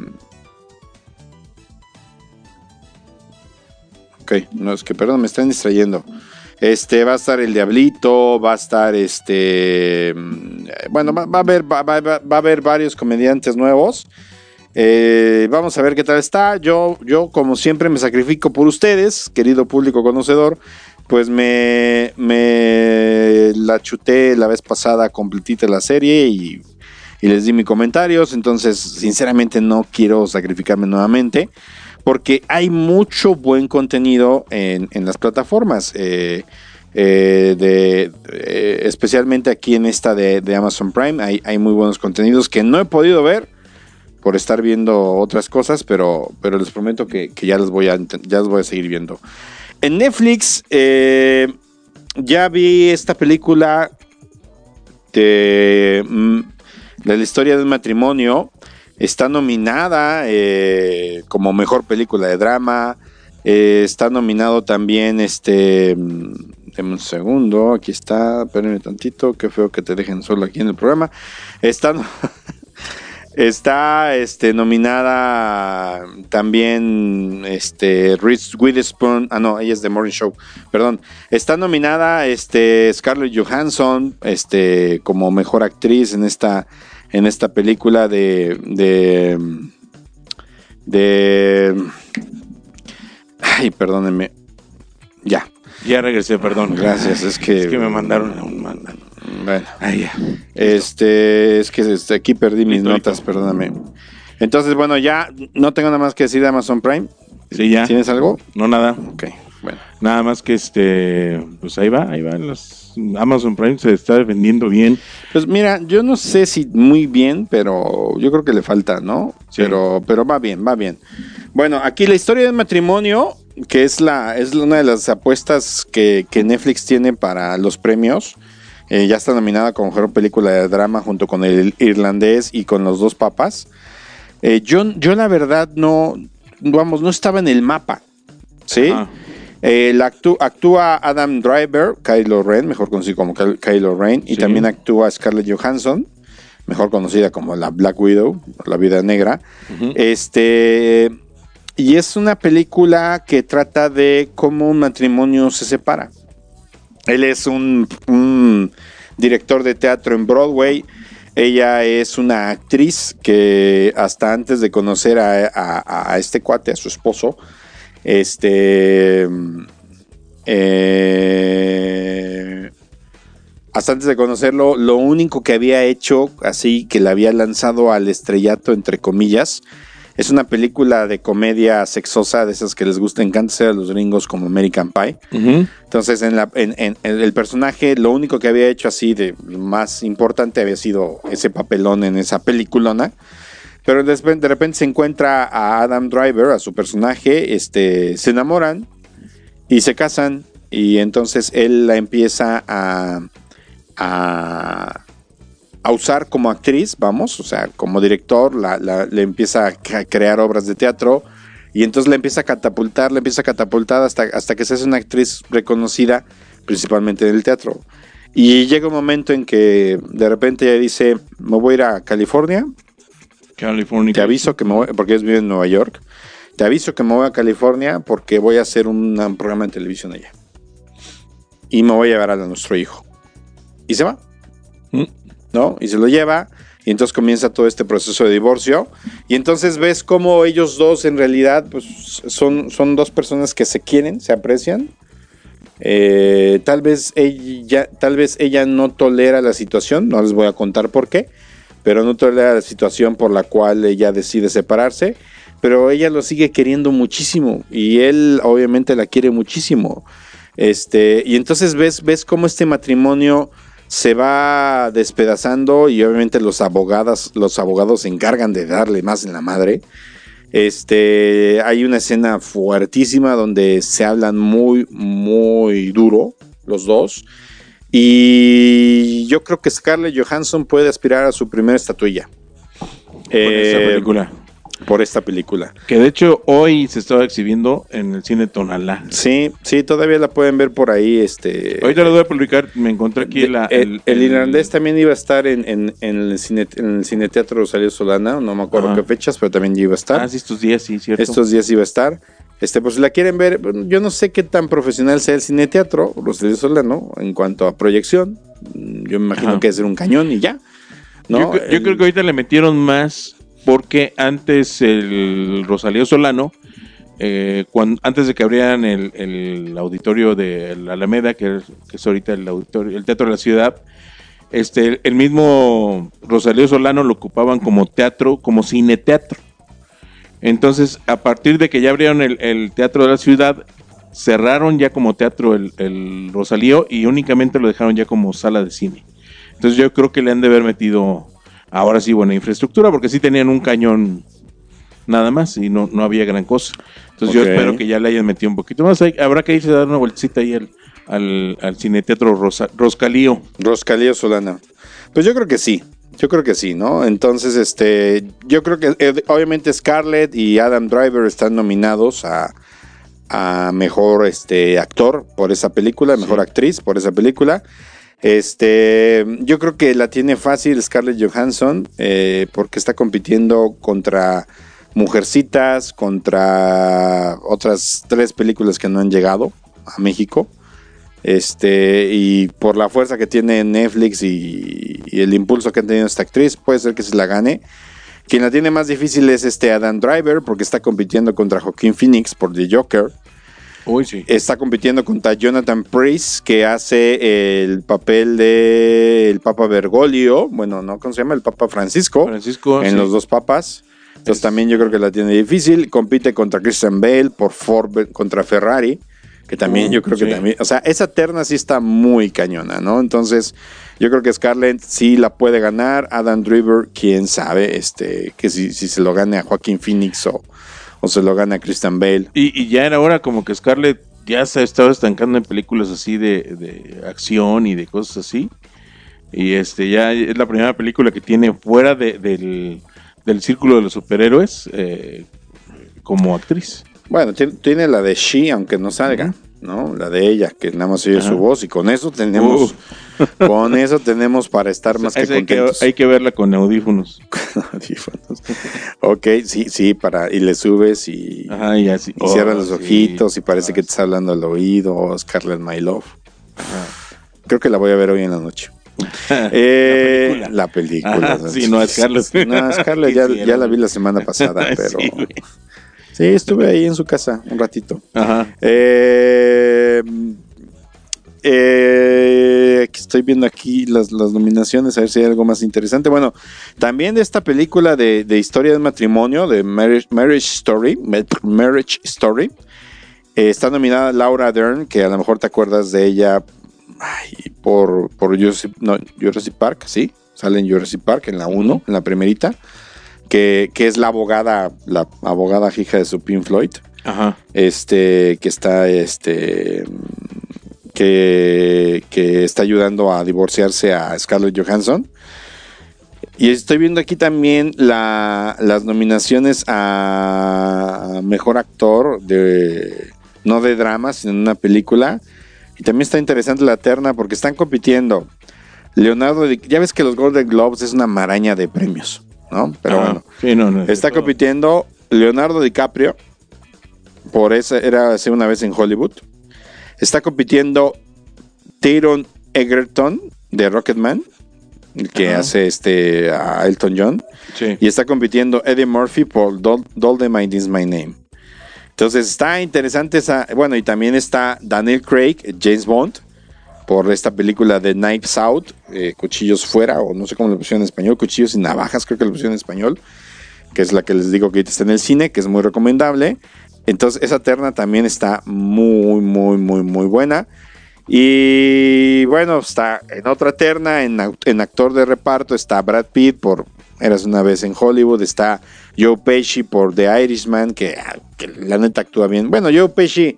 Ok, no es que perdón, me están distrayendo. Este va a estar el Diablito, va a estar este. mm, Bueno, va, a haber, va a haber varios comediantes nuevos. Eh, vamos a ver qué tal está. Yo, yo, como siempre, me sacrifico por ustedes, querido público conocedor. Pues me, me la chuté la vez pasada completita la serie y, les di mis comentarios. Entonces, sinceramente, no quiero sacrificarme nuevamente porque hay mucho buen contenido en, las plataformas. eh, eh, especialmente aquí en esta de, Amazon Prime hay muy buenos contenidos que no he podido ver por estar viendo otras cosas, pero, pero les prometo que, que ya, los voy a, ya los voy a seguir viendo. En Netflix eh, ya vi esta película de, mm, la historia de un matrimonio. Está nominada eh, como mejor película de drama. Eh, está nominado también este. mm, Deme un segundo. Aquí está. Espérenme tantito. Qué feo que te dejen solo aquí en el programa. Está. [LAUGHS] Está este, nominada también este, Reese Witherspoon. Ah, no, ella es de Morning Show. Perdón. Está nominada este, Scarlett Johansson este, como mejor actriz en esta, en esta película de. de. de. Ay, perdónenme. Ya, Ya regresé, perdón. gracias. Es que. Es que me mandaron a un manda. Bueno. Ya. Este, es que aquí perdí mis notas, perdóname. Entonces, bueno, ya no tengo nada más que decir de Amazon Prime. Sí, ya. ¿Tienes algo? No, nada. Ok, bueno. Nada más que este, pues ahí va, ahí va. Los Amazon Prime se está vendiendo bien. Pues mira, yo no sé si muy bien, pero yo creo que le falta, ¿no? Sí. Pero, pero va bien, va bien. Bueno, aquí la historia del matrimonio, que es la, es una de las apuestas que, que Netflix tiene para los premios. Eh, ya está nominada como mejor película de drama junto con el irlandés y con los dos papas. Eh, yo, yo la verdad no, vamos, no estaba en el mapa. ¿Sí? Eh, la actú- actúa Adam Driver, Kylo Ren, mejor conocido como Ky- Kylo Ren, y también actúa Scarlett Johansson. mejor conocida como la Black Widow, la Vida Negra. Este. Y es una película que trata de cómo un matrimonio se separa. Él es un, director de teatro en Broadway. Ella es una actriz que hasta antes de conocer a este cuate, a su esposo, este... eh, hasta antes de conocerlo, lo único que había hecho, así que la había lanzado al estrellato, entre comillas, es una película de comedia sexosa, de esas que les gusta, encanta hacer a los gringos como American Pie. Entonces, en, la, en, en- en el personaje, lo único que había hecho así de más importante había sido ese papelón en esa peliculona. Pero de repente se encuentra a Adam Driver, a su personaje, este, se enamoran y se casan. Y entonces él la empieza a, a, a usar como actriz, vamos, o sea, como director, la, la- le empieza a crear obras de teatro. Y entonces la empieza a catapultar, la empieza a catapultar hasta, hasta que se hace una actriz reconocida, principalmente en el teatro. Y llega un momento en que de repente ella dice, me voy a ir a California, California. te aviso que me voy, porque ellos viven en Nueva York, te aviso que me voy a California porque voy a hacer un, un programa de televisión allá. Y me voy a llevar a nuestro hijo. Y se va. Mm. ¿No? Y se lo lleva. Y entonces comienza todo este proceso de divorcio. Y entonces ves cómo ellos dos en realidad pues, son, son dos personas que se quieren, se aprecian. Eh, tal, vez ella, tal vez ella no tolera la situación, no les voy a contar por qué, pero no tolera la situación por la cual ella decide separarse, pero ella lo sigue queriendo muchísimo y él obviamente la quiere muchísimo. Este, y entonces ves, ves cómo este matrimonio se va despedazando y obviamente los abogados, los abogados se encargan de darle más en la madre. Este, hay una escena fuertísima donde se hablan muy, muy duro los dos. Y yo creo que Scarlett Johansson puede aspirar a su primera estatuilla. Con esa Eh, película. Por esta película. Que de hecho hoy se estaba exhibiendo en el cine Tonalá. Sí, sí, todavía la pueden ver por ahí. Este, Ahorita lo voy a publicar. Me encontré aquí la- el, el irlandés también iba a estar en, en- en el, cine, en el cineteatro Rosario Solana, no me acuerdo Ajá. qué fechas, pero también iba a estar. Ah, sí, estos días, sí, cierto. Estos días iba a estar. Este, pues si la quieren ver, yo no sé qué tan profesional sea el cineteatro, Rosario Solano, en cuanto a proyección. Yo me imagino Ajá. que es un cañón y ya. ¿no? Yo, cre- yo El- creo que ahorita le metieron más porque antes el Rosalío Solano, eh, antes de que abrieran el, auditorio de la Alameda, que es, ahorita el auditorio, el Teatro de la Ciudad, este, el mismo Rosalío Solano lo ocupaban como teatro, como cine teatro. Entonces, a partir de que ya abrieron el, Teatro de la Ciudad, cerraron ya como teatro el Rosalío y únicamente lo dejaron ya como sala de cine. Entonces yo creo que le han de haber metido ahora sí buena infraestructura, porque sí tenían un cañón nada más y no, no había gran cosa. Entonces yo espero que ya le hayan metido un poquito más. Hay- habrá que irse a dar una vueltecita ahí al, al, al cineteatro Rosa- Roscalío. Roscalío Solana. Pues yo creo que sí. Yo creo que sí, ¿no? Entonces, este, yo creo que eh, obviamente Scarlett y Adam Driver están nominados a, a mejor este, actor por esa película, mejor actriz por esa película. Este, yo creo que la tiene fácil Scarlett Johansson eh, porque está compitiendo contra Mujercitas, contra otras tres películas que no han llegado a México. Este, y por la fuerza que tiene Netflix y, el impulso que ha tenido esta actriz, puede ser que se la gane. Quien la tiene más difícil es este Adam Driver, porque está compitiendo contra Joaquín Phoenix por The Joker. Uy, sí. Está compitiendo contra Jonathan Price, que hace el papel de el Papa Bergoglio. Bueno, ¿no? ¿Cómo se llama? El Papa Francisco. Francisco. en sí. los dos papas. Entonces también yo creo que la tiene difícil. Compite contra Christian Bale por Ford contra Ferrari. Que también Mm, yo creo que también. O sea, esa terna sí está muy cañona, ¿no? Entonces, yo creo que Scarlett sí la puede ganar. Adam Driver, quién sabe, este, que si, si se lo gane a Joaquín Phoenix o, o se lo gane a Christian Bale. Y, y ya era hora como que Scarlett ya se ha estado estancando en películas así de, de acción y de cosas así. Y este ya es la primera película que tiene fuera de- del, del círculo de los superhéroes eh, como actriz. Bueno, ti- tiene la de She, aunque no salga. ¿No? La de ella, que nada más oye Ajá. su voz y con eso tenemos, con eso tenemos para estar más que Esa hay, que, contentos. hay que verla con audífonos. [LAUGHS] Audífonos. ok, sí, sí, para, y le subes y, Ajá, y así. y cierras Oh, los sí. ojitos y parece que te está hablando al oído, Scarlett My Love. Creo que la voy a ver hoy en la noche. [LAUGHS] Eh, La película. la película. Ajá, sí, no, Scarlett. No, Scarlett [LAUGHS] ya, ya la vi la semana pasada, pero Sí. Sí, estuve ahí en su casa un ratito. Ajá. Eh, eh, estoy viendo aquí las, las nominaciones, a ver si hay algo más interesante. Bueno, también de esta película de, de historia de matrimonio, de Marriage, Marriage Story, Ma- Marriage Story, eh, está nominada Laura Dern, que a lo mejor te acuerdas de ella ay, por, por Jurassic, no, Jurassic Park, sí, sale en Jurassic Park en la 1, en la primerita, que, que es la abogada, la abogada hija de su Pink Floyd. Ajá. este que está este que, que está ayudando a divorciarse a Scarlett Johansson. Y estoy viendo aquí también la- las nominaciones a mejor actor de no de drama sino en una película. Y también está interesante la terna porque están compitiendo. Leonardo ya ves que los Golden Globes es una maraña de premios no pero Ajá. bueno Sí, no, no, Está todo. compitiendo Leonardo DiCaprio. Por esa era hace una vez en Hollywood. Está compitiendo Taron Egerton de Rocketman, que hace este a Elton John. Sí. Y está compitiendo Eddie Murphy por Dol- Dolomite is My Name. Entonces está interesante esa. Bueno, y también está Daniel Craig, James Bond, por esta película de Knives Out, eh, Cuchillos Fuera, o no sé cómo lo pusieron en español, Cuchillos y Navajas, creo que lo pusieron en español, que es la que les digo que está en el cine, que es muy recomendable. Entonces, esa terna también está muy, muy, muy, muy buena. Y bueno, está en otra terna, en, en actor de reparto, está Brad Pitt por Eras una vez en Hollywood, está Joe Pesci por The Irishman, que, ah, que la neta actúa bien. Bueno, Joe Pesci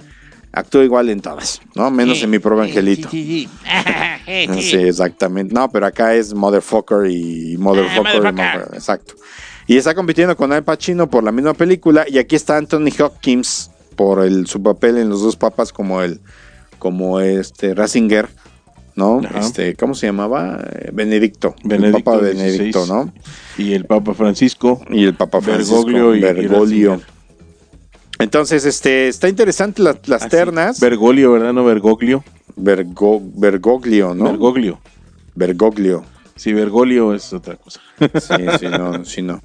actúa igual en todas, ¿no? Menos en mi pobre angelito. Sí, sí, sí. Sí, exactamente. No, pero acá es Motherfucker y Motherfucker. y motherfucker. mother- Exacto. Y está compitiendo con Al Pacino por la misma película. Y aquí está Anthony Hopkins por el, su papel en Los Dos Papas como el como este Ratzinger, ¿no? Ajá. Este, ¿cómo se llamaba? Benedicto. Benedicto el Papa. Benedicto, ¿no? Y el Papa Francisco. Y el Papa Francisco. Bergoglio y- y Bergoglio. Entonces, este, está interesante la- las Así, ternas. Bergoglio, ¿verdad? No Bergoglio. Bergo- Bergoglio, ¿no? Bergoglio. Bergoglio. Sí, Bergoglio es otra cosa. Sí, sí, no, sí, no.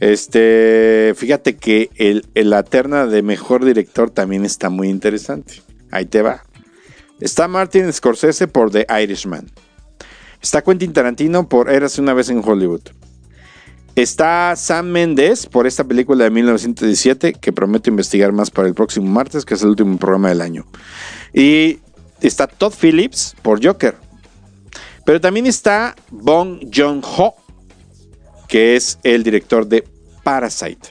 Este, fíjate que el, la terna de mejor director también está muy interesante. Ahí te va. Está Martin Scorsese por The Irishman. Está Quentin Tarantino por Eras una vez en Hollywood. Está Sam Mendes por esta película de 1917 que prometo investigar más para el próximo martes, que es el último programa del año. Y está Todd Phillips por Joker. Pero también está Bong Joon-ho que es el director de Parasite.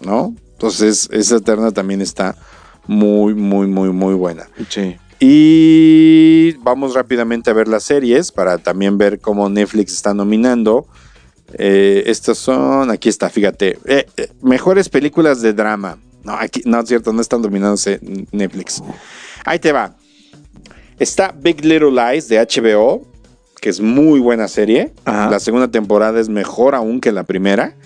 ¿No? Entonces, esa terna también está muy, muy, muy, muy buena. Sí. Y vamos rápidamente a ver las series para también ver cómo Netflix está nominando. Eh, estas son, aquí está, fíjate, eh, eh, mejores películas de drama. No, aquí, no es cierto, no están dominándose Netflix. Ahí te va. Está Big Little Lies de HBO, que es muy buena serie. Ajá. La segunda temporada es mejor aún que la primera.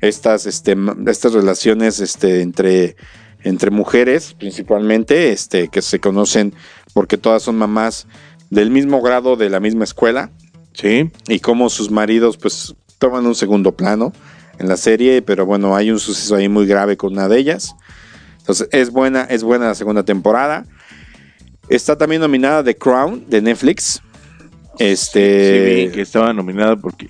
Estas, este, estas relaciones este, entre, entre mujeres, principalmente, este, que se conocen porque todas son mamás del mismo grado de la misma escuela Sí. y cómo sus maridos pues toman un segundo plano en la serie, pero bueno, hay un suceso ahí muy grave con una de ellas. Entonces, es buena, es buena la segunda temporada. Está también nominada The Crown de Netflix. Este Sí, vi que estaba nominada porque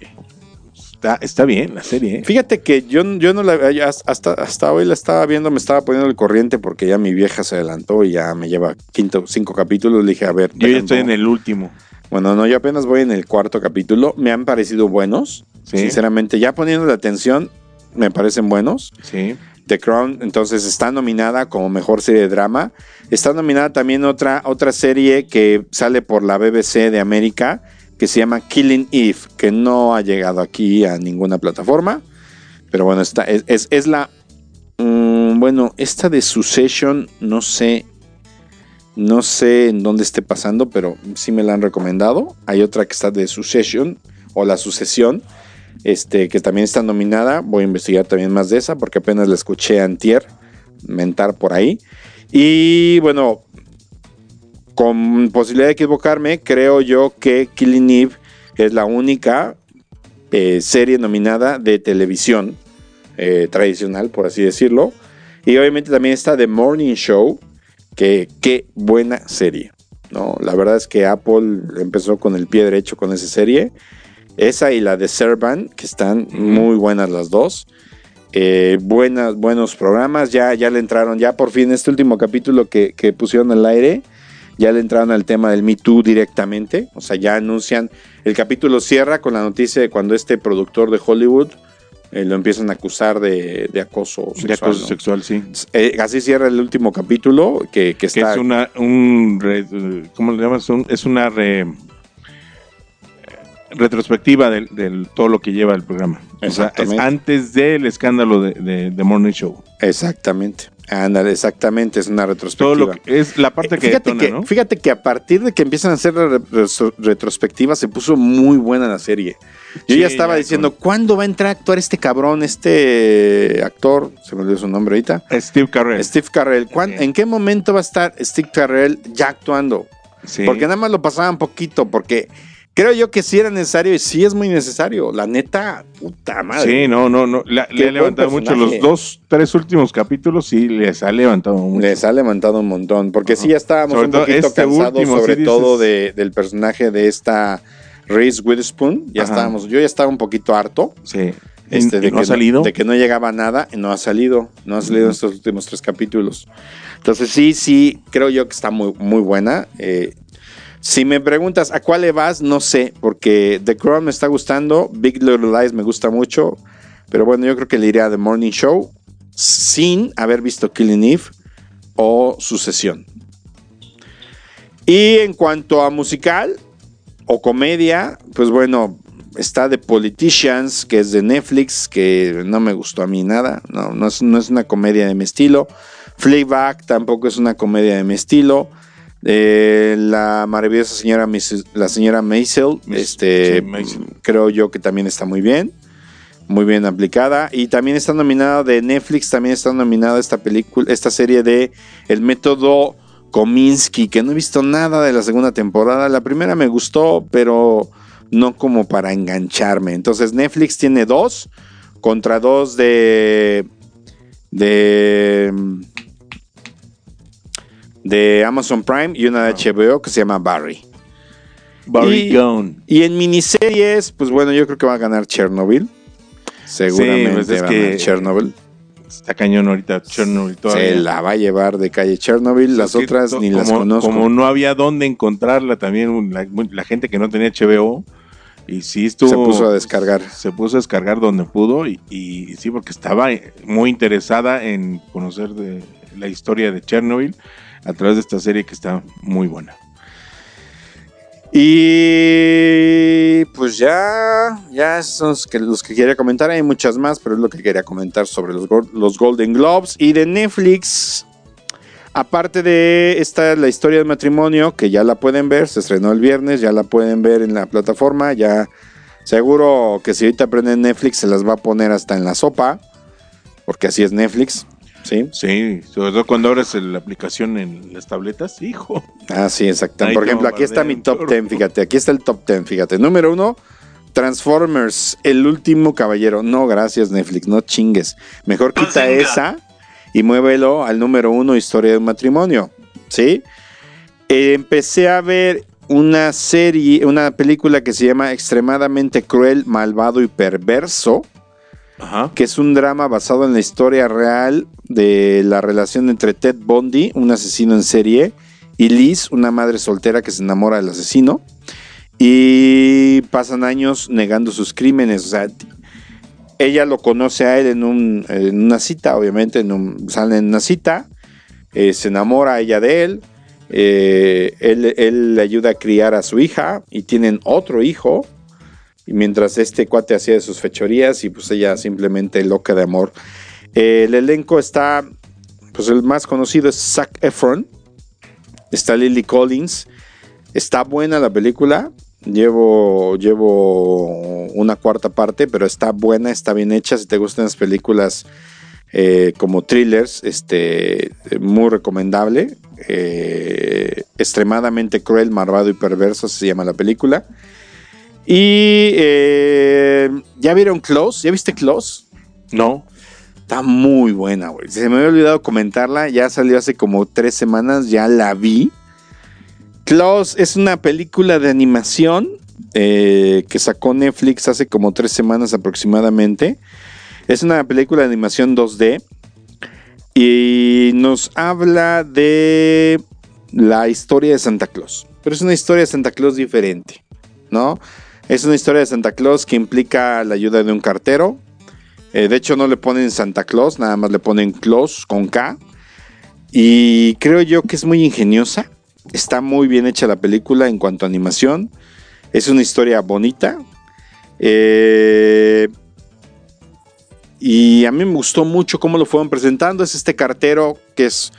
está, está bien la serie. ¿eh? Fíjate que yo, yo no la hasta, hasta hoy la estaba viendo, me estaba poniendo el corriente porque ya mi vieja se adelantó y ya me lleva quinto, cinco capítulos. Le dije, a ver, Yo ya estoy en el último. Bueno, no, yo apenas voy en el cuarto capítulo. Me han parecido buenos. Sí. Sinceramente, ya poniendo la atención, me parecen buenos. Sí. The Crown, entonces, está nominada como mejor serie de drama. Está nominada también otra, otra serie que sale por la BBC de América, que se llama Killing Eve, que no ha llegado aquí a ninguna plataforma. Pero bueno, está, es, es- es la Mm, bueno, esta de Succession, no sé. No sé en dónde esté pasando, pero sí me la han recomendado. Hay otra que está de Succession o La Sucesión, este, que también está nominada. Voy a investigar también más de esa porque apenas la escuché a Antier mentar por ahí. Y bueno, con posibilidad de equivocarme, creo yo que Killing Eve es la única eh, serie nominada de televisión eh, tradicional, por así decirlo. Y obviamente también está The Morning Show, que qué buena serie. ¿no? La verdad es que Apple empezó con el pie derecho con esa serie. Esa y la de Servan, que están muy buenas las dos. Eh, buenas, buenos programas. Ya, ya le entraron, ya por fin, este último capítulo que, que pusieron al aire, ya le entraron al tema del Me Too directamente. O sea, ya anuncian. El capítulo cierra con la noticia de cuando este productor de Hollywood eh, lo empiezan a acusar de, de acoso sexual. De acoso ¿no? sexual, sí. Eh, así cierra el último capítulo que, que Que está. es una, un, re- ¿cómo le llamas? Un- es una re- retrospectiva de, de todo lo que lleva el programa. O sea, es Exactamente. antes del escándalo de, de, de Morning Show. Exactamente. Ándale, exactamente, es una retrospectiva. Todo lo que es la parte Eh, que fíjate, detona, que, ¿no? fíjate que a partir de que empiezan a hacer la re- re- retrospectiva se puso muy buena la serie. Yo Sí, ya estaba ya diciendo, ¿cuándo va a entrar a actuar este cabrón, este actor? Se me olvidó su nombre ahorita. Steve Carell. Steve Carell. ¿Cuán- Sí. ¿En qué momento va a estar Steve Carell ya actuando? Sí. Porque nada más lo pasaban poquito, porque creo yo que sí era necesario y sí es muy necesario. La neta, puta madre. Sí, no, no, no. La- le ha levantado mucho. Los dos, tres últimos capítulos sí les ha levantado mucho. Les ha levantado un montón, porque sí ya estábamos Sobre un poquito este cansados, último, sobre sí todo dices- de- del personaje de esta Reese Witherspoon. Ya Ajá. estábamos, yo ya estaba un poquito harto Sí. este, ¿Y- de, y no que ha salido? de que no llegaba nada y no ha salido, no ha salido en estos últimos tres capítulos. Entonces sí, sí, creo yo que está muy, muy buena. Eh, si me preguntas a cuál le vas, no sé, porque The Crown me está gustando, Big Little Lies me gusta mucho, pero bueno, yo creo que le iría a The Morning Show sin haber visto Killing Eve o Sucesión. Y en cuanto a musical o comedia, pues bueno, está The Politicians, que es de Netflix, que no me gustó a mí nada, no, es, es una comedia de mi estilo. Fleabag tampoco es una comedia de mi estilo. Eh, la maravillosa señora la señora Maisel, Miss- este, sí, Maisel. creo yo que también está muy bien, muy bien aplicada y también está nominada de Netflix, también está nominada esta película, esta serie de El método Kominsky, que no he visto nada de la segunda temporada. La primera me gustó, pero no como para engancharme. Entonces Netflix tiene dos contra dos de de de Amazon Prime y una de HBO que se llama Barry. Barry Y- Gone. Y en miniseries, pues bueno, yo creo que va a ganar Chernobyl. Seguramente pues es va a ganar Chernobyl. Está cañón ahorita Chernobyl todavía. Se la va a llevar de calle Chernobyl. Las Es que otras ni las conozco. Como no había dónde encontrarla también, la, la gente que no tenía HBO, y sí estuvo... Se puso a descargar. Se puso a descargar donde pudo, y, y sí, porque estaba muy interesada en conocer de la historia de Chernobyl a través de esta serie que está muy buena. Y pues ya, ya los que, los que quería comentar. Hay muchas más, pero es lo que quería comentar sobre los, los Golden Globes. Y de Netflix, aparte de esta, la historia del matrimonio, que ya la pueden ver, se estrenó el viernes, ya la pueden ver en la plataforma. Ya seguro que si ahorita prenden Netflix, se las va a poner hasta en la sopa, porque así es Netflix. ¿Sí? Sí, sobre todo cuando abres la aplicación en las tabletas, hijo. Ah, sí, exacto. Ahí Por ejemplo, aquí está mi top todo. 10, fíjate, aquí está el top 10, fíjate. Número uno, Transformers, el último caballero. No, gracias Netflix, no chingues. Mejor quita esa y muévelo al número uno, Historia de un matrimonio. ¿Sí? Eh, empecé a ver una serie, una película que se llama Extremadamente Cruel, Malvado y Perverso Que es un drama basado en la historia real de la relación entre Ted Bundy, un asesino en serie, y Liz, una madre soltera que se enamora del asesino. Y pasan años negando sus crímenes. O sea, ella lo conoce a él en, un- una cita, obviamente, en un, salen en una cita. eh, se enamora ella de eh, él, él le ayuda a criar a su hija y tienen otro hijo. Y mientras este cuate hacía de sus fechorías y pues ella simplemente loca de amor. El elenco está, pues el más conocido es Zac Efron, está Lily Collins, está buena la película, llevo, llevo una cuarta parte, pero está buena, está bien hecha, si te gustan las películas eh, como thrillers, este, muy recomendable, eh, extremadamente cruel, malvado y perverso se llama la película. Y eh, ¿ya vieron Close? ¿Ya viste Close? No. Está muy buena, güey. Se me había olvidado comentarla. Ya salió hace como tres semanas. Ya la vi. Close es una película de animación eh, que sacó Netflix hace como tres semanas aproximadamente. Es una película de animación 2D. Y nos habla de la historia de Santa Claus. Pero es una historia de Santa Claus diferente, ¿no? Es una historia de Santa Claus que implica la ayuda de un cartero. Eh, de hecho, no le ponen Santa Claus, nada más le ponen Claus con K. Y creo yo que es muy ingeniosa. Está muy bien hecha la película en cuanto a animación. Es una historia bonita. Eh, y a mí me gustó mucho cómo lo fueron presentando. Es este cartero que es,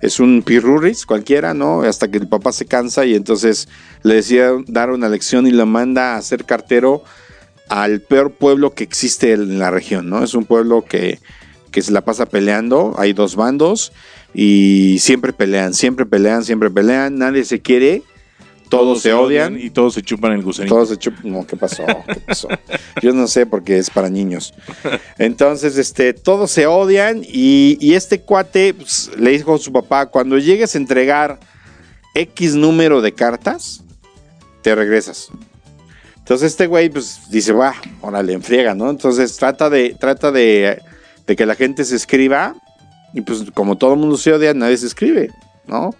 es un pirurris cualquiera, ¿no? Hasta que el papá se cansa y entonces le decía dar una lección y lo manda a ser cartero al peor pueblo que existe en la región, ¿no? Es un pueblo que, que se la pasa peleando. Hay dos bandos y siempre pelean, siempre pelean, siempre pelean. Nadie se quiere. Todos, se odian. y todos se chupan el gusanito. Todos se chupan. No, ¿qué pasó? ¿Qué pasó? Yo no sé porque es para niños. Entonces, este, todos se odian y, y este cuate pues, le dijo a su papá, cuando llegues a entregar X número de cartas, te regresas. Entonces este güey pues dice, va, órale, enfriega, ¿no? Entonces trata de, trata de, de que la gente se escriba y pues como todo el mundo se odia, nadie se escribe, ¿no?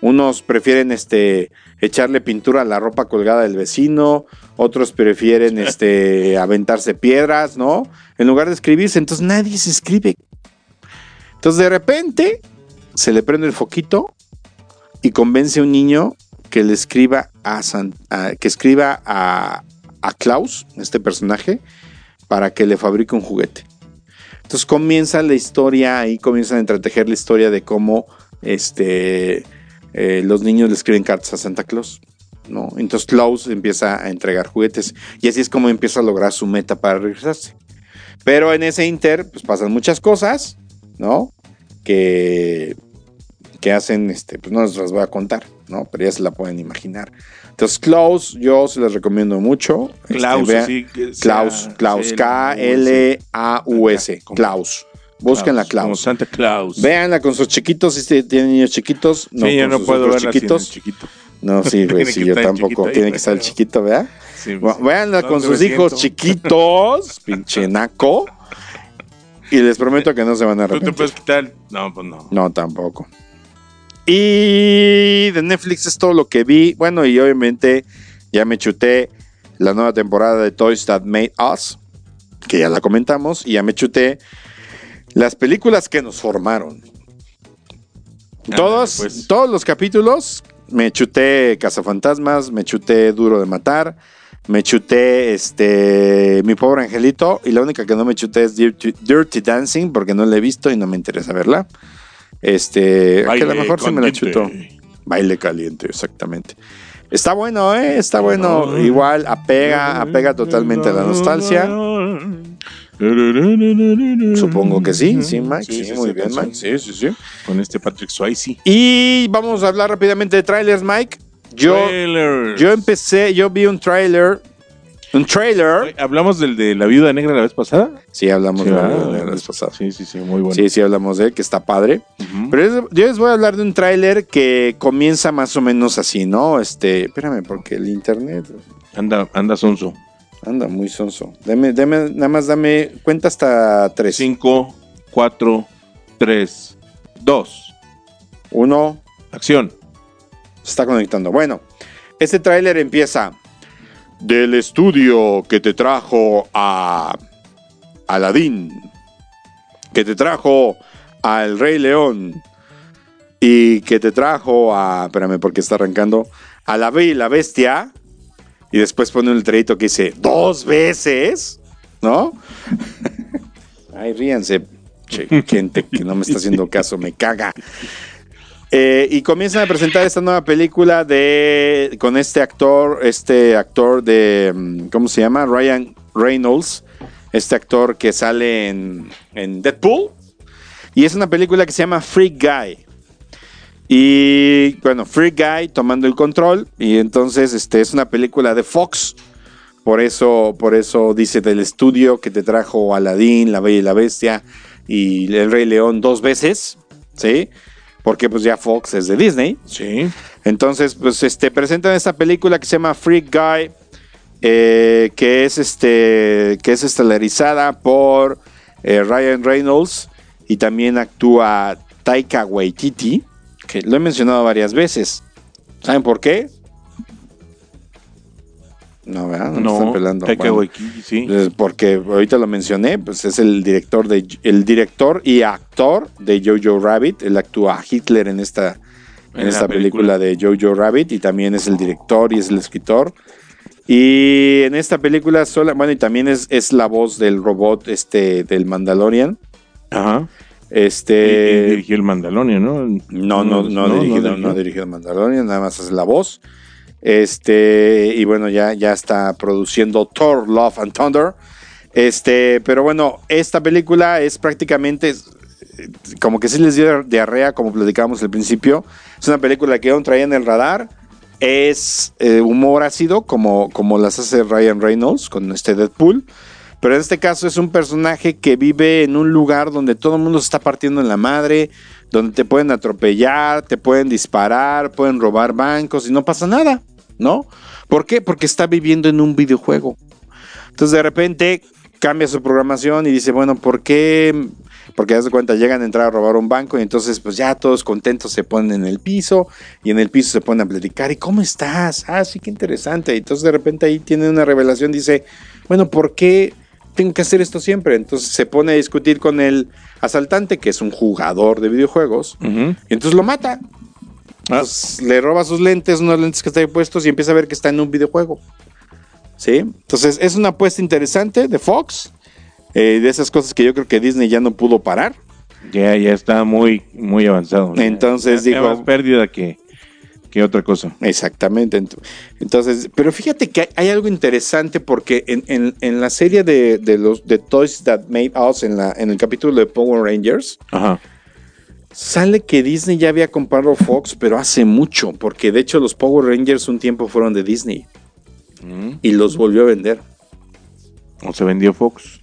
Unos prefieren este echarle pintura a la ropa colgada del vecino, otros prefieren [LAUGHS] este aventarse piedras, ¿no? En lugar de escribirse, entonces nadie se escribe. Entonces de repente se le prende el foquito y convence a un niño que le escriba a, San- a- que escriba a, a Klaus, este personaje, para que le fabrique un juguete. Entonces comienza la historia, ahí comienzan a entretejer la historia de cómo este, eh, los niños le escriben cartas a Santa Claus. ¿no? Entonces Klaus empieza a entregar juguetes y así es como empieza a lograr su meta para regresarse. Pero en ese inter, pues pasan muchas cosas, ¿no? Que, que hacen, este, pues no les las voy a contar, ¿no? Pero ya se la pueden imaginar. Entonces Klaus, yo se les recomiendo mucho. Este, Klaus, vean- sea- Klaus, Klaus, K-L-A-U-S, Klaus. Busquen a Como Klaus. Santa Claus. Véanla con sus chiquitos, si tienen niños chiquitos. sí, yo no puedo verla chiquitos. sin el chiquito. No, [LAUGHS] sí, güey, sí, yo tampoco. ahí, Tiene que estar el chiquito, ¿verdad? Sí, pues, Bueno, Véanla con ¿Dónde sus hijos chiquitos, [LAUGHS] pinche naco. Y les prometo que no se van a ¿Tú te arrepentir. puedes quitar? No, pues no. No, tampoco. Y de Netflix es todo lo que vi. Bueno, y obviamente ya me chuté la nueva temporada de Toys That Made Us, que ya la comentamos, y ya me chuté las películas que nos formaron. Todos, pues. todos los capítulos me chuté Cazafantasmas, me chuté Duro de Matar, me chuté este Mi Pobre Angelito y la única que no me chuté es Dirty, Dirty Dancing porque no la he visto y no me interesa verla. Este, que a lo mejor sí me la caliente. chuto. Baile caliente, exactamente. Está bueno, ¿eh? Está bueno. Igual apega, apega totalmente a la nostalgia. Supongo que sí, sí, Mike. Sí, muy bien, Mike. Sí, sí, sí. Con este Patrick Swayze. Y vamos a hablar rápidamente de trailers, Mike. Yo, Trailers. yo empecé, yo vi un trailer. Un trailer. ¿Hablamos del de la viuda negra la vez pasada? Sí, hablamos Sí, de, ¿verdad? de la vez pasada. Sí, sí, sí, muy bueno. Sí, sí, hablamos de él, que está padre. Pero es- yo les voy a hablar de un tráiler que comienza más o menos así, ¿no? Este, espérame, porque el internet Anda, anda sonso. Anda muy sonso. Deme, deme, nada más dame cuenta hasta tres. 5, 4, 3, 2. Uno, Acción. se está conectando. Bueno, este tráiler empieza del estudio que te trajo a Aladdin, que te trajo al Rey León y que te trajo a, espérame porque está arrancando, a la Bella y la Bestia y después pone un letrerito que dice dos veces, ¿no? [LAUGHS] Ay, ríanse. Che, gente que no me está haciendo caso, me caga. Eh, y comienzan a presentar esta nueva película de con este actor, este actor de mm, ¿cómo se llama? Ryan Reynolds, este actor que sale en, en Deadpool. Y es una película que se llama Freak Guy. Y bueno, Freak Guy tomando el control. Y entonces este, es una película de Fox. Por eso, por eso dice del estudio que te trajo Aladdin, La Bella y la Bestia y El Rey León dos veces. ¿Sí? Porque pues ya Fox es de Disney. Sí. Entonces, pues este, presentan esta película que se llama Freak Guy. eh, que es este. que es estelarizada por eh, Ryan Reynolds. Y también actúa Taika Waititi. Que lo he mencionado varias veces. ¿Saben por qué? No, ¿verdad? No, me están No, pelando. Bueno, sí. pues, porque ahorita lo mencioné, pues es el director de el director y actor de Jojo Rabbit. Él actúa a Hitler en esta, en esta película. de Jojo Rabbit y también es el director y es el escritor. Y en esta película sola, bueno, y también es, es la voz del robot este del Mandalorian. Ajá. Este Y- y dirigió el Mandalorian, ¿no? no, no, no, ha dirigido, no, dirigió. dirigido Mandalorian, nada más es la voz. Este, y bueno, ya, ya está produciendo Thor, Love and Thunder. Este, pero bueno, esta película es prácticamente como que sí les dio diarrea, como platicábamos al principio. Es una película que aún traía en el radar. Es eh, humor ácido, como, como las hace Ryan Reynolds con este Deadpool. Pero en este caso es un personaje que vive en un lugar donde todo el mundo se está partiendo en la madre, donde te pueden atropellar, te pueden disparar, pueden robar bancos y no pasa nada, ¿no? ¿Por qué? Porque está viviendo en un videojuego. Entonces de repente cambia su programación y dice, bueno, ¿por qué? Porque das de cuenta, llegan a entrar a robar un banco y entonces pues ya todos contentos se ponen en el piso y en el piso se ponen a platicar. ¿Y cómo estás? Ah, sí, qué interesante. Y entonces de repente ahí tiene una revelación, dice, bueno, ¿por qué tengo que hacer esto siempre? Entonces se pone a discutir con el asaltante, que es un jugador de videojuegos, y entonces lo mata. Ah, Entonces, le roba sus lentes, unos lentes que está ahí puestos y empieza a ver que está en un videojuego. ¿Sí? Entonces es una apuesta interesante de Fox, eh, de esas cosas que yo creo que Disney ya no pudo parar. ya, ya está muy, muy avanzado. ¿no? Entonces Ya- dijo- más pérdida que, que otra cosa. Exactamente. Ent- Entonces, pero fíjate que hay, hay algo interesante porque en, en- en la serie de, de los de Toys That Made Us, en, la, en el capítulo de Power Rangers, Ajá. sale que Disney ya había comprado Fox, pero hace mucho, porque de hecho los Power Rangers un tiempo fueron de Disney Mm. y los volvió a vender. O se vendió Fox.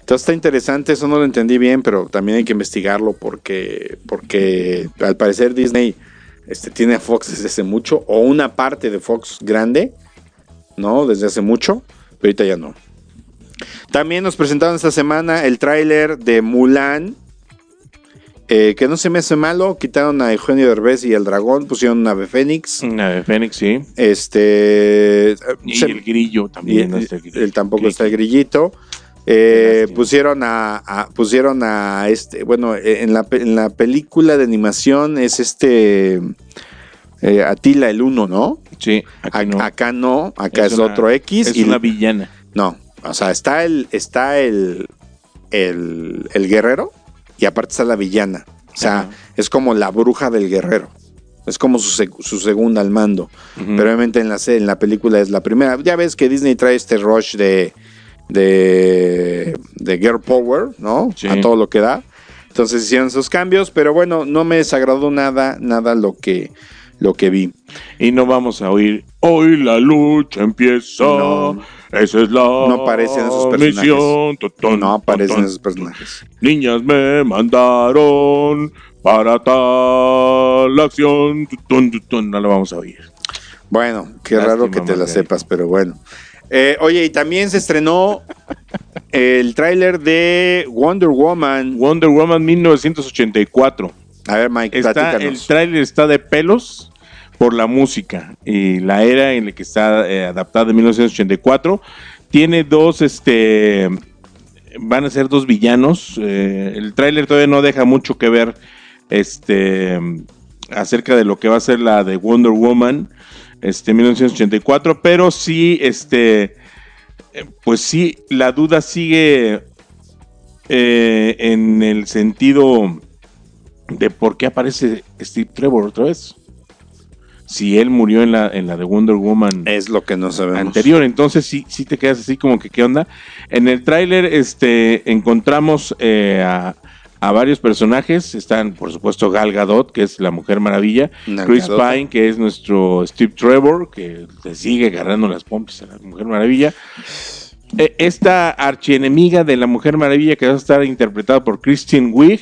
Entonces está interesante, eso no lo entendí bien, pero también hay que investigarlo porque, porque al parecer Disney este, tiene a Fox desde hace mucho, o una parte de Fox grande, ¿no? Desde hace mucho, pero ahorita ya no. También nos presentaron esta semana el tráiler de Mulan, eh, que no se me hace malo, quitaron a Eugenio Derbez y el dragón, pusieron una ave fénix. Una de Fénix, sí. Este... Y se- el grillo y también. el- no está el grillo. el tampoco está el grillito. Eh, pusieron a, a- pusieron a este bueno eh, en la, en la película de animación es este eh, Atila el uno no Sí, no. acá no acá es, una- otro X Es y una villana. no o sea está el está el el, el guerrero y aparte está la villana o sea Ajá. es como la bruja del guerrero es como su, su segunda al mando pero obviamente en la, en la película es la primera. Ya ves que Disney trae este rush de, de, de Girl Power, ¿no? Sí. A todo lo que da. Entonces hicieron esos cambios, pero bueno, no me desagradó nada, nada lo que, lo que vi. Y no vamos a oír. Hoy la lucha empieza. No. Esa es la. No aparecen esos personajes. misión. No aparecen esos personajes. Niñas me mandaron para tal acción. No lo vamos a oír. Bueno, qué Lástima, raro que te la sepas, pero bueno. Eh, oye, y también se estrenó el tráiler de Wonder Woman. Wonder Woman 1984. A ver, Mike, Está, el tráiler está de pelos por la música y la era en la que está eh, adaptada de 1984. Tiene dos, este, van a ser dos villanos. eh, el tráiler todavía no deja mucho que ver, este, acerca de lo que va a ser la de Wonder Woman, este, 1984, pero sí, este, eh, pues sí, la duda sigue eh, en el sentido de por qué aparece Steve Trevor otra vez. Si él murió en la, en la de Wonder Woman Es lo que no sabemos. anterior, entonces sí, sí te quedas así como que qué onda. En el tráiler este, encontramos eh, a, a varios personajes, están por supuesto Gal Gadot, que es la Mujer Maravilla, Gal Chris Gadot. Pine, que es nuestro Steve Trevor, que le sigue agarrando las pompis a la Mujer Maravilla. Eh, Esta archienemiga de la Mujer Maravilla que va a estar interpretada por Christine Wiig,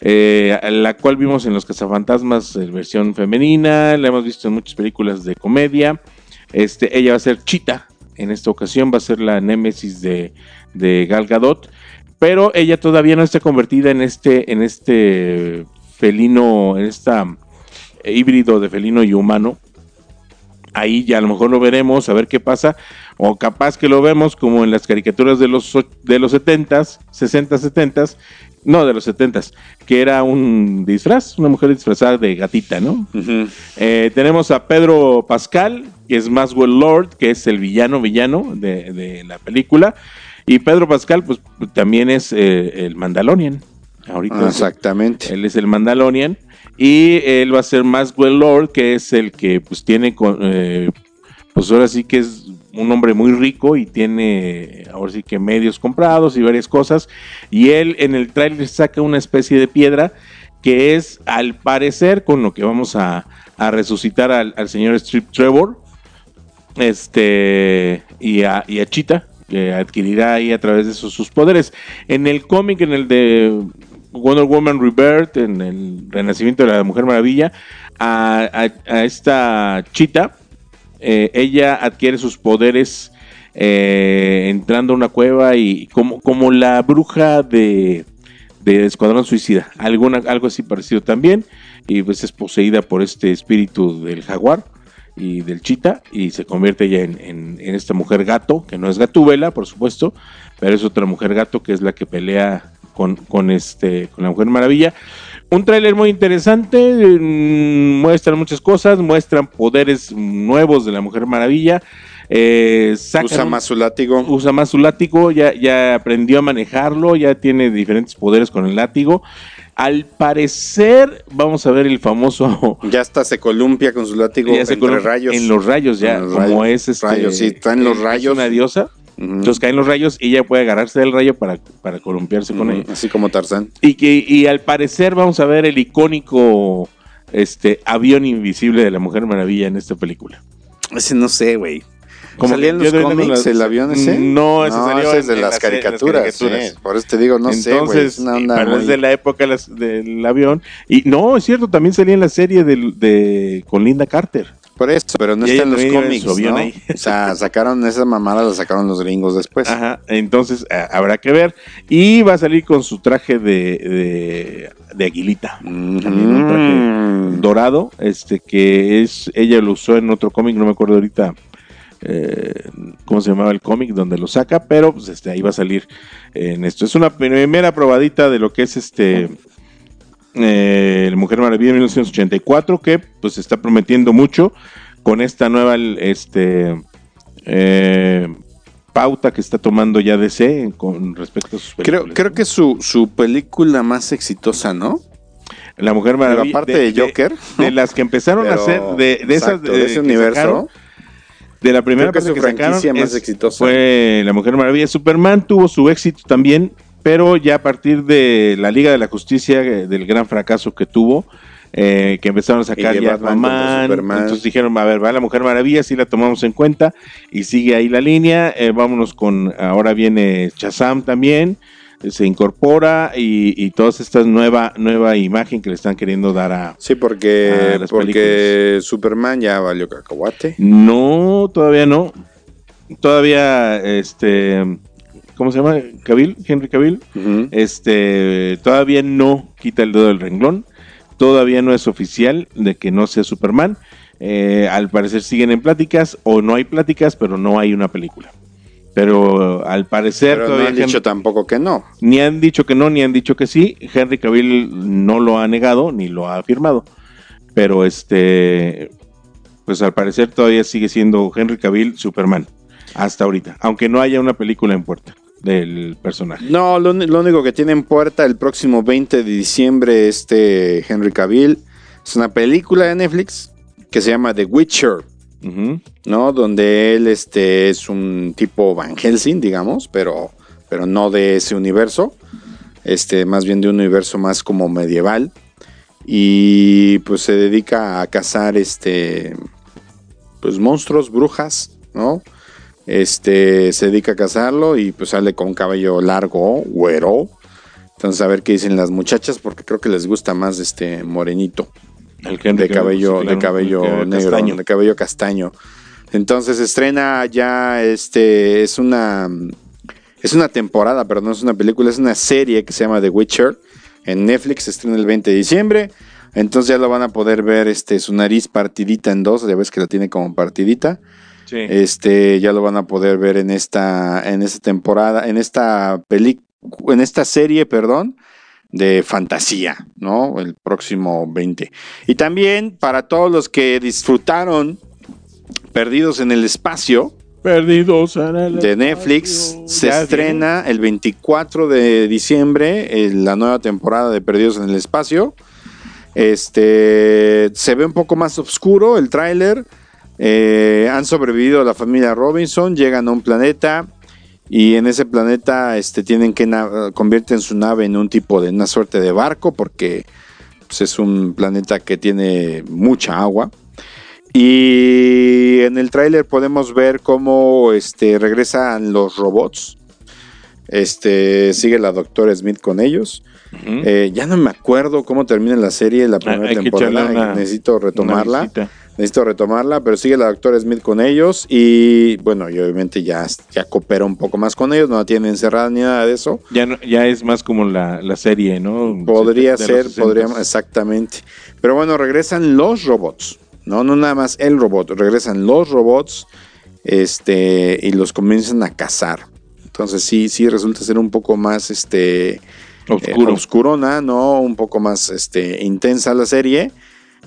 eh, la cual vimos en Los Cazafantasmas en versión femenina, la hemos visto en muchas películas de comedia. Este, ella va a ser Chita, en esta ocasión va a ser la némesis de, de Gal Gadot, pero ella todavía no está convertida en este, en este felino, en esta eh, híbrido de felino y humano. Ahí ya a lo mejor lo veremos, a ver qué pasa. O capaz que lo vemos como en las caricaturas de los, de los 70s, 60, 70s, no, de los 70s, que era un disfraz, una mujer disfrazada de gatita, ¿no? Eh, tenemos a Pedro Pascal, que es Maswell Lord, que es el villano villano de, de la película. Y Pedro Pascal, pues también es eh, el Mandalorian. Ahorita Ah, Exactamente. él es el Mandalorian. Y él va a ser Maswell Lord, que es el que pues tiene, con- eh, pues ahora sí que es un hombre muy rico y tiene ahora sí que medios comprados y varias cosas. Y él en el tráiler saca una especie de piedra que es al parecer con lo que vamos a, a resucitar al, al señor Strip Trevor este y a, y a Cheetah, adquirirá ahí a través de sus, sus poderes. En el cómic, en el de Wonder Woman Rebirth, en el Renacimiento de la Mujer Maravilla, a, esta Cheetah, eh, ella adquiere sus poderes eh, entrando a una cueva y como, como la bruja de, de Escuadrón Suicida, alguna, algo así parecido también, y pues es poseída por este espíritu del jaguar y del chita y se convierte ya en, en- en esta mujer gato, que no es Gatúbela, por supuesto, pero es otra mujer gato que es la que pelea con, con, este, con la Mujer Maravilla. Un tráiler muy interesante, mm, muestran muchas cosas, muestran poderes nuevos de la Mujer Maravilla. eh, Usa más su látigo. usa más su látigo, ya, ya aprendió a manejarlo, ya tiene diferentes poderes con el látigo. Al parecer, vamos a ver el famoso. [LAUGHS] Ya hasta se columpia con su látigo ya entre rayos. En los rayos, ya, En los como rayos. es este. Rayos, sí, traen los es rayos. una diosa. Ujú. Entonces caen los rayos y ella puede agarrarse del rayo para, para columpiarse con él. Así como Tarzán. Y que y al parecer vamos a ver el icónico este avión invisible de la Mujer Maravilla en esta película. Ese no sé, güey. Como ¿Salía en los cómics el avión ese? No, ese salió ese es de en las en las caricaturas. caricaturas. sí. Por eso te digo, no sé, güey. Entonces, Es de la época de las- del avión. Y no, es cierto, también salía en la serie del- de, con Linda Carter. Por eso, pero no Y está en los cómics, ¿no? ahí. O sea, [LAUGHS] sacaron esa mamada, la sacaron los gringos después. Ajá, entonces a- habrá que ver. Y va a salir con su traje de, de, de aguilita. También un traje dorado, este que es, ella lo usó en otro cómic, no me acuerdo ahorita eh, cómo se llamaba el cómic donde lo saca, pero pues este ahí va a salir en esto. Es una primera probadita de lo que es este eh, el Mujer Maravilla de 1984 que pues se está prometiendo mucho con esta nueva este eh, pauta que está tomando ya DC con respecto a sus películas. creo que su, su película más exitosa, ¿no? la Mujer Maravilla aparte de, Joker. de las que empezaron a hacer de, de esas de ese universo. sacaron, de la primera que parte su que sacaron franquicia más es- exitosa. fue La Mujer Maravilla. Superman tuvo su éxito también, pero ya a partir de la Liga de la Justicia, eh, del gran fracaso que tuvo, eh, que empezaron a sacar ya Batman Superman. entonces dijeron, a ver, va la Mujer Maravilla, sí la tomamos en cuenta, y sigue ahí la línea, eh, vámonos con, ahora viene Shazam también, se incorpora, y, y toda esta nueva, nueva imagen que le están queriendo dar a, Sí, porque, porque Superman ya valió cacahuate. No, todavía no. Todavía, este, ¿cómo se llama? Cavill, Henry Cavill. Ujú. Este, todavía no quita el dedo del renglón. Todavía no es oficial de que no sea Superman. Eh, al parecer siguen en pláticas o no hay pláticas, pero no hay una película. Pero al parecer Pero no han Henry- dicho tampoco que no. ni han dicho que no, ni han dicho que sí. Henry Cavill no lo ha negado ni lo ha afirmado. Pero este, pues al parecer todavía sigue siendo Henry Cavill Superman hasta ahorita, aunque no haya una película en puerta. del personaje. No, lo, lo único que tiene en puerta el próximo 20 de diciembre este Henry Cavill es una película de Netflix que se llama The Witcher, ¿no? Donde él este, es un tipo Van Helsing, digamos, pero, pero no de ese universo, este, más bien de un universo más como medieval. Y pues se dedica a cazar este, pues monstruos, brujas, ¿no? Este, se dedica a cazarlo y pues sale con cabello largo, güero. Entonces a ver qué dicen las muchachas porque creo que les gusta más este morenito El Henry de cabello, claro, de cabello negro, castaño. de cabello castaño. Entonces estrena ya este es una es una temporada, pero no es una película, es una serie que se llama The Witcher en Netflix, se estrena el 20 de diciembre. Entonces ya lo van a poder ver este su nariz partidita en dos, ya ves que la tiene como partidita. Sí. Este ya lo van a poder ver en esta en esta temporada, en esta película en esta serie, perdón, de fantasía, ¿no? El próximo 20. Y también para todos los que disfrutaron Perdidos en el Espacio Perdidos en el de Netflix, espacio. se Ya estrena el 24 de diciembre eh, la nueva temporada de Perdidos en el Espacio. Este se ve un poco más oscuro el tráiler. Eh, han sobrevivido la familia Robinson, llegan a un planeta y en ese planeta este, tienen que convierten su nave en un tipo de una suerte de barco porque pues, es un planeta que tiene mucha agua. Y en el tráiler podemos ver cómo este, regresan los robots. Este sigue la doctora Smith con ellos. Eh, ya no me acuerdo cómo termina la serie, la primera Ah, hay que temporada. Necesito retomarla. Necesito retomarla, pero sigue la doctora Smith con ellos. Y bueno, y obviamente ya, ya coopera un poco más con ellos. No la tienen encerrada ni nada de eso. Ya, no- ya es más como la, la serie, ¿no? Podría ser, 60s. podríamos, exactamente. Pero bueno, regresan los robots. No, no nada más el robot. Regresan los robots. Este. Y los comienzan a cazar. Entonces sí, sí resulta ser un poco más este. Oscuro. eh, oscurona, ¿no? Un poco más este, intensa la serie.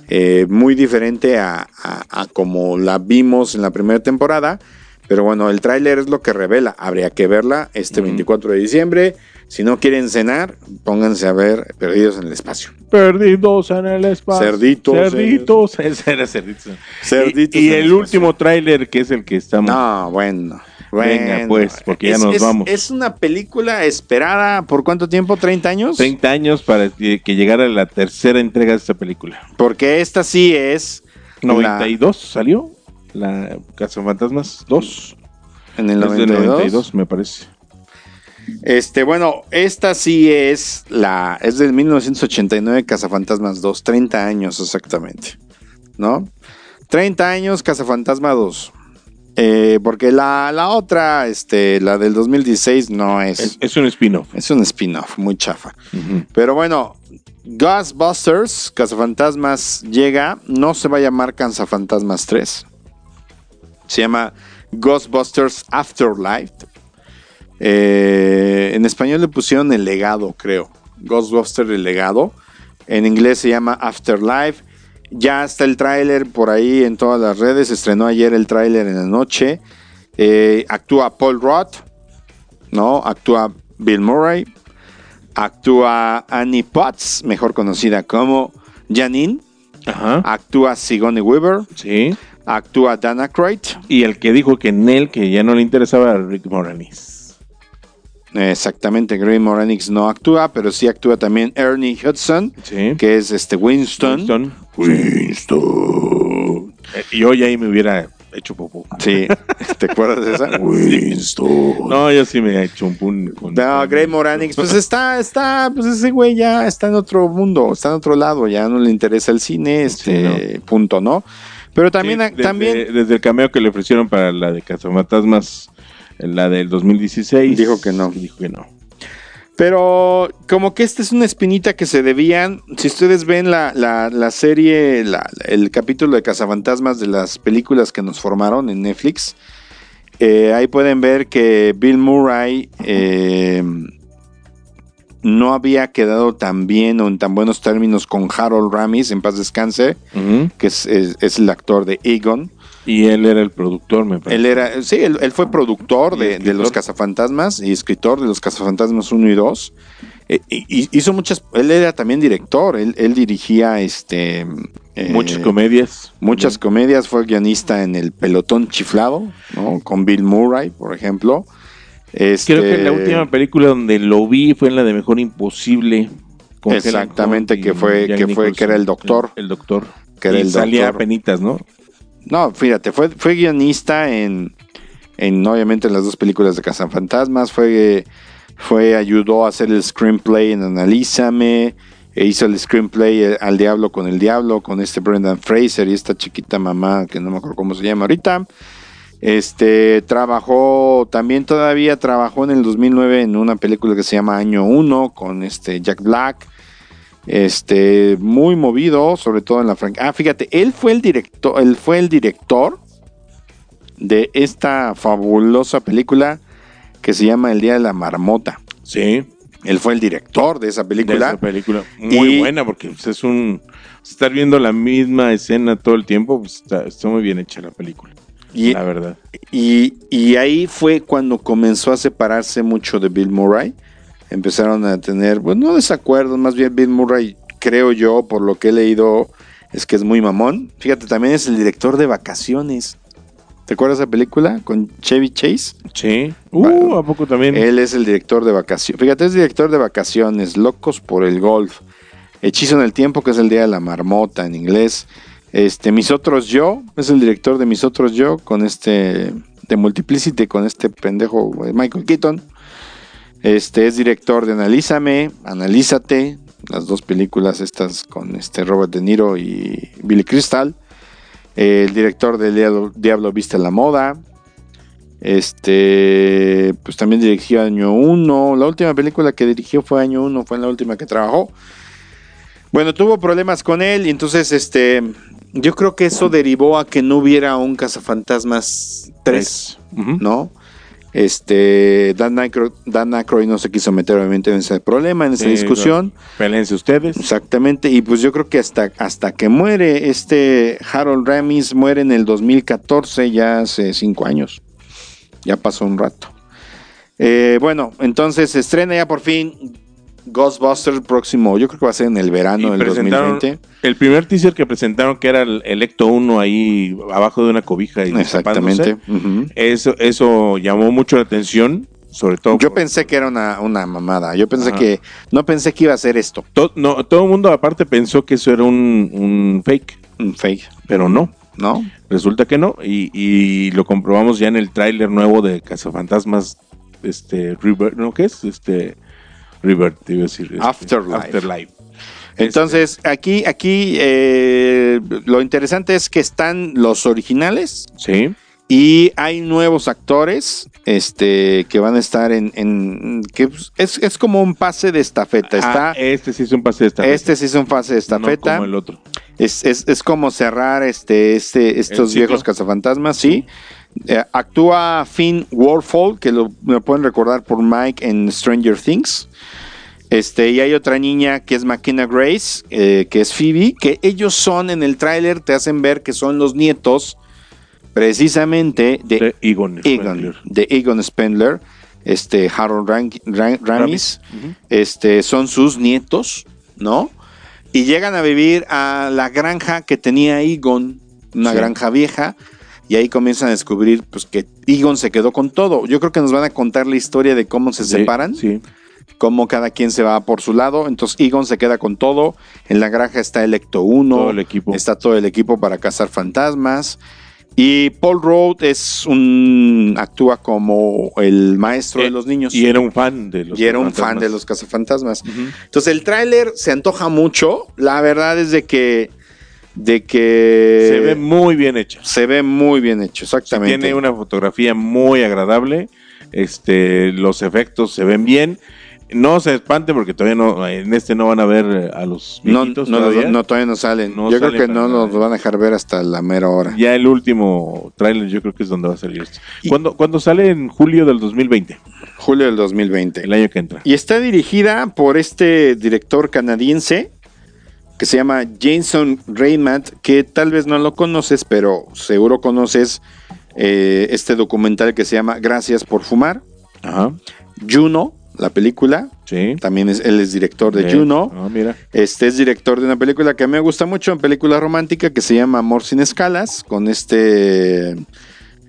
Eh, muy diferente a, a- a como la vimos en la primera temporada. Pero bueno, el tráiler es lo que revela. Habría que verla este Ujú. 24 de diciembre. Si no quieren cenar, pónganse a ver Perdidos en el Espacio. Perdidos en el espacio. Cerditos. Cerditos. [LAUGHS] Era cerditos. Cerditos Y, y en el el último tráiler, que es el que estamos. No, bueno. Venga, bueno. pues, porque ya Es- nos es- vamos. Es una película esperada por cuánto tiempo? ¿30 años? 30 años para que llegara la tercera entrega de esta película. Porque esta sí es. la- 92 salió. La Casa Fantasmas 2. en el Es del 92. 92, me parece. Este, bueno, esta sí es la. Es del 1989, Cazafantasmas 2. 30 años exactamente. ¿No? 30 años, Cazafantasma 2. Eh, porque la, la otra, este, la del 2016, no es. Es, Es, es un spin-off. un spin-off, muy chafa. Pero bueno, Ghostbusters, Cazafantasmas llega. No se va a llamar Cazafantasmas 3. Se llama Ghostbusters Afterlife. Eh, en español le pusieron el legado, creo. Ghostbusters el legado. En inglés se llama Afterlife. Ya está el tráiler por ahí en todas las redes. Estrenó ayer el tráiler en la noche. Eh, actúa Paul Roth. ¿No? Actúa Bill Murray. Actúa Annie Potts, mejor conocida como Janine. Ajá. Actúa Sigourney Weaver. Sí. Actúa Dana Croyd. Y el que dijo que en él, que ya no le interesaba, era Rick Moranis. Exactamente, Grey Moranix no actúa, pero sí actúa también Ernie Hudson, Sí. que es este Winston. Winston. Winston. Eh, y hoy ahí me hubiera hecho popó. Sí, [LAUGHS] ¿te acuerdas de esa? Winston. No, yo sí me he hecho un pun con. No, Grey Moranix, pues [LAUGHS] está, está, pues ese güey ya está en otro mundo, está en otro lado, ya no le interesa el cine, este punto, ¿no? Pero también, Sí, desde, también Desde el cameo que le ofrecieron para la de Cazafantasmas, la del 2016. Dijo que no. Dijo que no. Pero como que esta es una espinita que se debían, si ustedes ven la, la- la serie, la- el capítulo de Cazafantasmas de las películas que nos formaron en Netflix, eh, ahí pueden ver que Bill Murray eh, no había quedado tan bien o en tan buenos términos con Harold Ramis, en paz descanse, que es, es- es el actor de Egon. Y él era el productor, me parece. Él era, sí, él, él fue productor de. Los Cazafantasmas y escritor de Los Cazafantasmas 1 y 2. Eh, y- hizo muchas, él era también director, él, él dirigía este eh, Muchas comedias. muchas comedias, fue guionista en El Pelotón Chiflado, ¿no? Con Bill Murray, por ejemplo. Este, Creo que la última película donde lo vi fue en la de Mejor Imposible. con Exactamente, que fue- que fue- que era el doctor. El, el doctor. Que era Y el salía doctor. penitas, ¿no? No, fíjate, fue, fue guionista en, en, obviamente, en las dos películas de Cazafantasmas. Fue, fue, ayudó a hacer el screenplay en Analízame. E hizo el screenplay eh, Al Diablo con el Diablo, con este Brendan Fraser y esta chiquita mamá, que no me acuerdo cómo se llama ahorita. Este, trabajó, también todavía trabajó en el 2009 en una película que se llama Año 1 con este Jack Black. Este, muy movido, sobre todo en la franquicia. Ah, fíjate, él fue el director, él fue el director de esta fabulosa película que se llama El Día de la Marmota. Sí. Él fue el director de esa De película. esa película. Muy Y- buena porque pues, es un... Estar viendo la misma escena todo el tiempo, pues, está, está muy bien hecha la película. Y, la verdad. y, y ahí fue cuando comenzó a separarse mucho de Bill Murray. Empezaron a tener, pues no desacuerdos, más bien Bill Murray, creo yo, por lo que he leído, es que es muy mamón. Fíjate, también es el director de Vacaciones. ¿Te acuerdas de esa película con Chevy Chase? Sí. Uh, ¿a poco también? Él es el director de vacaciones. Fíjate, es director de vacaciones, Locos por el Golf, Hechizo en el Tiempo, que es el Día de la Marmota en inglés. Este, Mis Otros Yo, es el director de Mis Otros Yo, con este, de Multiplicity, con este pendejo eh, Michael Keaton. Este, es director de Analízame, Analízate, las dos películas estas con este Robert De Niro y Billy Crystal. El director de Diablo, Diablo Viste la Moda. Este, pues también dirigió Año 1. La última película que dirigió fue Año 1, fue la última que trabajó. Bueno, tuvo problemas con él y entonces, este, yo creo que eso derivó a que no hubiera un Cazafantasmas 3, Ujú. ¿no? Este, Dan Aykroyd, Dan Aykroyd no se quiso meter obviamente en ese problema, en esa Sí, discusión. Pélense ustedes. Exactamente, y pues yo creo que hasta, hasta que muere este Harold Ramis, muere en el 2014, ya hace cinco años. Ya pasó un rato. Eh, bueno, entonces se estrena ya por fin Ghostbusters próximo, yo creo que va a ser en el verano del presentaron 2020. el primer teaser que presentaron, que era el Electo 1 ahí abajo de una cobija y Exactamente. Eso, eso llamó mucho la atención, sobre todo. Yo por- pensé que era una, una mamada, yo pensé Ajá. que, no pensé que iba a ser esto, to- no, todo el mundo aparte pensó que eso era un, un fake, un fake, pero no. ¿no? Resulta que no. Y, y lo comprobamos ya en el tráiler nuevo de Cazafantasmas. Este, River, ¿no? ¿Qué es? Este, River, te iba a decir. este, Afterlife. Afterlife. Entonces, aquí, aquí eh, lo interesante es que están los originales Sí. y hay nuevos actores este, que van a estar en... en- que pues, es, es como un pase de estafeta. Está, Ah, este sí es un pase de estafeta. este sí es un pase de No estafeta. como el otro. Es, es, es como cerrar este, este, estos viejos cazafantasmas, sí. Eh, actúa Finn Warfall, que lo, pueden recordar por Mike en Stranger Things. Este, y hay otra niña que es McKenna Grace, eh, que es Phoebe, que ellos son en el tráiler, te hacen ver que son los nietos precisamente de, De Egon. Egon, de Egon Spendler, este Harold Ran- Ramis, este, son sus nietos, ¿no? Y llegan a vivir a la granja que tenía Egon, una Sí. granja vieja, y ahí comienzan a descubrir pues, que Egon se quedó con todo. Yo creo que nos van a contar la historia de cómo se Sí, separan, Sí. cómo cada quien se va por su lado. Entonces Egon se queda con todo. En la granja está Electo 1, Todo el equipo. está todo el equipo para cazar fantasmas. Y Paul Rudd es un actúa como el maestro de Eh, los niños. Y era un fan de los Y era un fan de los cazafantasmas. Ujú. Entonces el tráiler se antoja mucho. La verdad es de que de que Se ve muy bien hecho. se ve muy bien hecho, exactamente. Tiene una fotografía muy agradable. Este, los efectos se ven bien. No se espante porque todavía no, en este no van a ver a los no, todavía. no, todavía no salen. No yo creo que no nos van a dejar ver hasta la mera hora. Ya el último tráiler yo creo que es donde va a salir esto. ¿Cuándo, cuándo sale? En julio del 2020, Julio del 2020. el año que entra. Y está dirigida por este director canadiense que se llama Jason Raymond, que tal vez no lo conoces, pero seguro conoces eh, este documental que se llama Gracias por fumar. Ajá. Juno, la película. Sí. También es, él es director de. Juno. Ah, mira. Este es director de una película que a mí me gusta mucho, una película romántica que se llama Amor sin escalas, con este,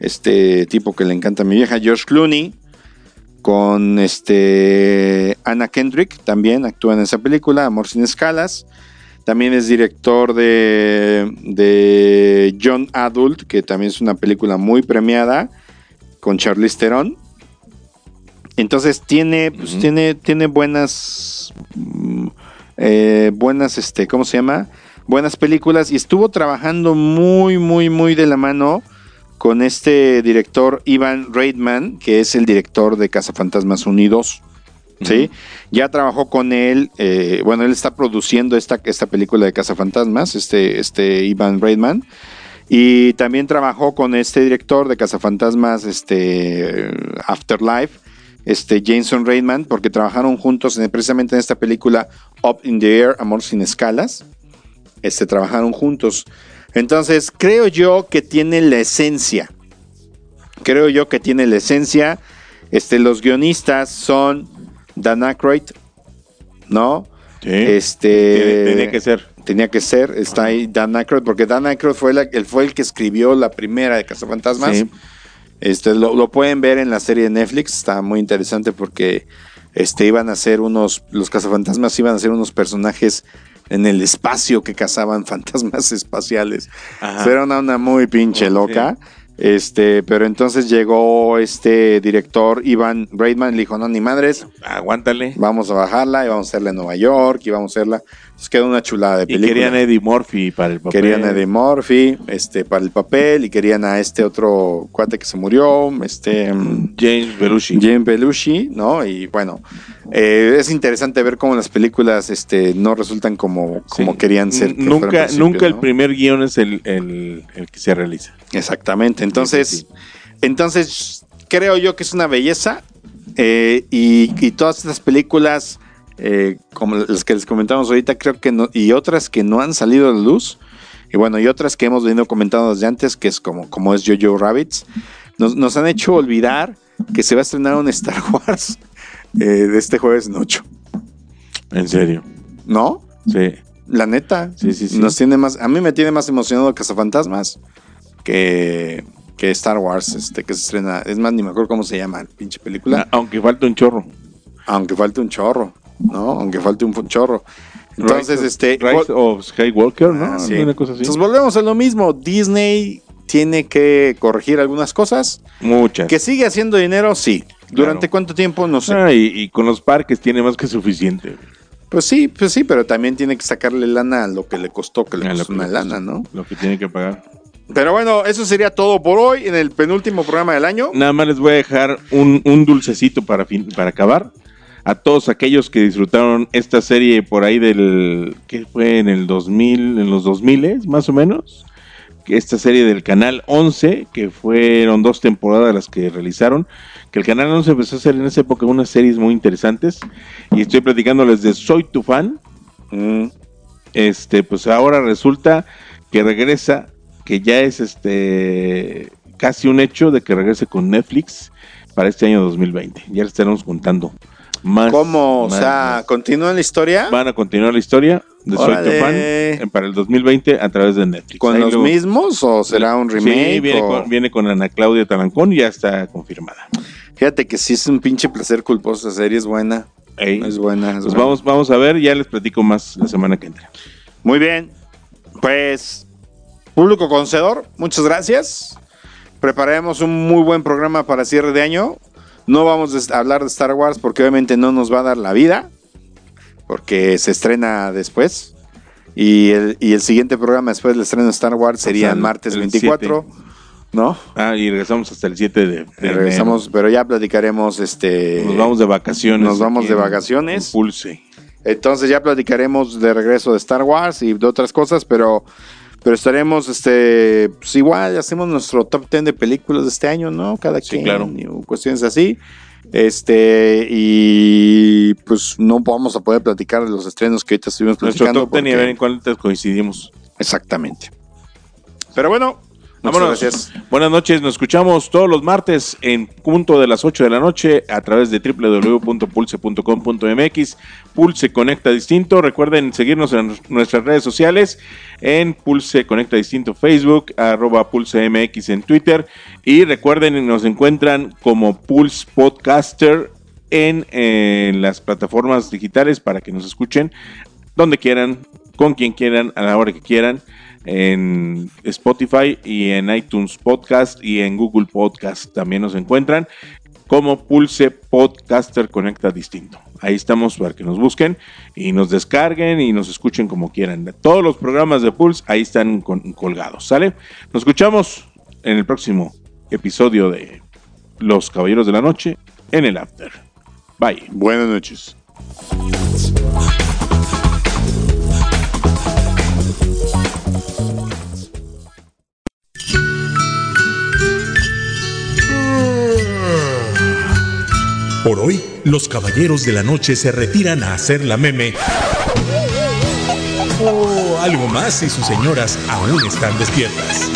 este tipo que le encanta a mi vieja, George Clooney, con este Anna Kendrick, también actúa en esa película, Amor sin escalas. También es director de, de John Adult, que también es una película muy premiada, con Charlize Theron. Entonces tiene, pues, tiene, tiene buenas, mm, eh, buenas, este, ¿cómo se llama? Buenas películas y estuvo trabajando muy, muy, muy de la mano con este director Ivan Reitman, que es el director de Cazafantasmas Unidos. ¿Sí? Ya trabajó con él, eh, bueno, él está produciendo esta, esta película de Cazafantasmas, este, este Ivan Reitman. Y también trabajó con este director de Cazafantasmas, este Afterlife, este Jason Reitman, porque trabajaron juntos en- precisamente en esta película Up in the Air, Amor sin escalas. Este, trabajaron juntos. Entonces, creo yo que tiene la esencia. Creo yo que tiene la esencia. Este, los guionistas son Dan Aykroyd, ¿no? Sí. Este, tenía que ser. Tenía que ser, está ahí Dan Aykroyd, porque Dan Aykroyd fue, la- él fue el que escribió la primera de Cazafantasmas. Sí. Este, lo, lo pueden ver en la serie de Netflix, está muy interesante porque este, iban a ser unos, los cazafantasmas iban a ser unos personajes en el espacio que cazaban [LAUGHS] fantasmas espaciales. Ajá. Era una, una muy pinche loca. Este, pero entonces llegó este director Ivan Reitman, le dijo, no, ni madres, Aguántale. vamos a bajarla y vamos a hacerla en Nueva York y vamos a hacerla. Entonces quedó una chulada de Y película. querían a Eddie Murphy para el papel. Querían a Eddie Murphy este, para el papel y querían a este otro cuate que se murió, este mm, James Belushi. Jim Belushi, ¿no? Y bueno, eh, es interesante ver cómo las películas este, no resultan como, como Sí. querían ser. que Nunca, nunca el ¿no? primer guion es el, el- el que se realiza. Exactamente. Entonces, Sí, sí, entonces creo yo que es una belleza. eh, y, y todas estas películas, eh, como las que les comentamos ahorita, creo que no, y otras que no han salido a la luz, y bueno, y otras que hemos venido comentando desde antes, que es como, como es Jojo Rabbits, nos, nos han hecho olvidar que se va a estrenar un Star [LAUGHS] Wars eh, de este jueves 8. En serio. ¿No? Sí. La neta. Sí, sí, sí. Nos tiene más, a mí me tiene más emocionado Cazafantasmas que, que Star Wars, este, que se estrena. Es más, ni me acuerdo cómo se llama, pinche película. A- Aunque falta un chorro. Aunque falte un chorro, ¿no? Aunque falte un chorro. Entonces, Rise este. Rise of Skywalker, ¿no? Ah, sí. Una cosa así. Entonces volvemos a lo mismo. Disney tiene que corregir algunas cosas. Muchas. Que sigue haciendo dinero, sí. ¿Durante Claro. cuánto tiempo? No sé. Ah, y, y con los parques tiene más que suficiente. Pues sí, pues sí, pero también tiene que sacarle lana a lo que le costó, que le A costó una le lana, ¿no? Lo que tiene que pagar. Pero bueno, eso sería todo por hoy en el penúltimo programa del año. Nada más les voy a dejar un, un dulcecito para, fin- para acabar. A todos aquellos que disfrutaron esta serie por ahí del. ¿Qué fue? En el 2000, en los 2000 más o menos. Esta serie del Canal 11, que fueron dos temporadas las que realizaron. Que el Canal 11 empezó a hacer en esa época unas series muy interesantes. Y estoy platicándoles de Soy tu fan. Mm, este, pues ahora resulta que regresa, que ya es este casi un hecho de que regrese con Netflix para este año 2020. Ya le estaremos contando más. ¿Cómo? O sea. ¿continúa la historia? van a continuar la historia de Soy tu fan para el 2020 a través de Netflix. ¿Con Ahí los luego- mismos o será un remake? Sí, viene, o- con, viene con Ana Claudia Talancón y ya está confirmada. Fíjate que sí es un pinche placer culposo. Esa serie es buena. Ey, Es buena. es pues buena. vamos, vamos a ver, ya les platico más la semana que entra. Muy bien. Pues, público conocedor, muchas gracias. Prepararemos un muy buen programa para cierre de año. No vamos a hablar de Star Wars porque obviamente no nos va a dar la vida. Porque se estrena después. Y el, y el siguiente programa después del estreno de Star Wars sería O sea, el- martes el 24. ¿No? Ah, y regresamos hasta el 7 de, de Eh, regresamos, pero ya platicaremos este. Nos vamos de vacaciones. nos vamos de vacaciones. en Pulse. Entonces ya platicaremos de regreso de Star Wars y de otras cosas, pero, pero estaremos, este, pues igual hacemos nuestro top 10 de películas de este año, ¿no? Cada Sí, quien, claro. cuestiones así. Este, y pues no vamos a poder platicar de los estrenos que ahorita estuvimos Nuestro platicando. top ten y a porque- ver en cuál te coincidimos. Exactamente. Pero bueno, muchas Vámonos. gracias. Buenas noches, nos escuchamos todos los martes en punto de las 8 de la noche a través de www.pulse.com.mx. Pulse Conecta Distinto. Recuerden seguirnos en nuestras redes sociales en Pulse Conecta Distinto Facebook, arroba Pulse MX en Twitter. Y recuerden, nos encuentran como Pulse Podcaster en, eh, las plataformas digitales para que nos escuchen donde quieran, con quien quieran, a la hora que quieran, en Spotify y en iTunes Podcast y en Google Podcast también nos encuentran como Pulse Podcaster Conecta Distinto. Ahí estamos para que nos busquen y nos descarguen y nos escuchen como quieran. Todos los programas de Pulse ahí están colgados, ¿sale? Nos escuchamos en el próximo episodio de Los Caballeros de la Noche en el After. Bye. Buenas noches. Por hoy, los caballeros de la noche se retiran a hacer la meme. O algo más si sus señoras aún están despiertas.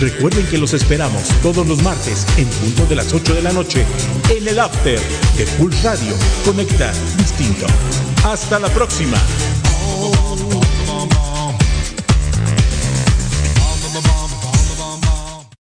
Recuerden que los esperamos todos los martes en punto de las 8 de la noche en el After de Pulse Radio. Conecta distinto. Hasta la próxima.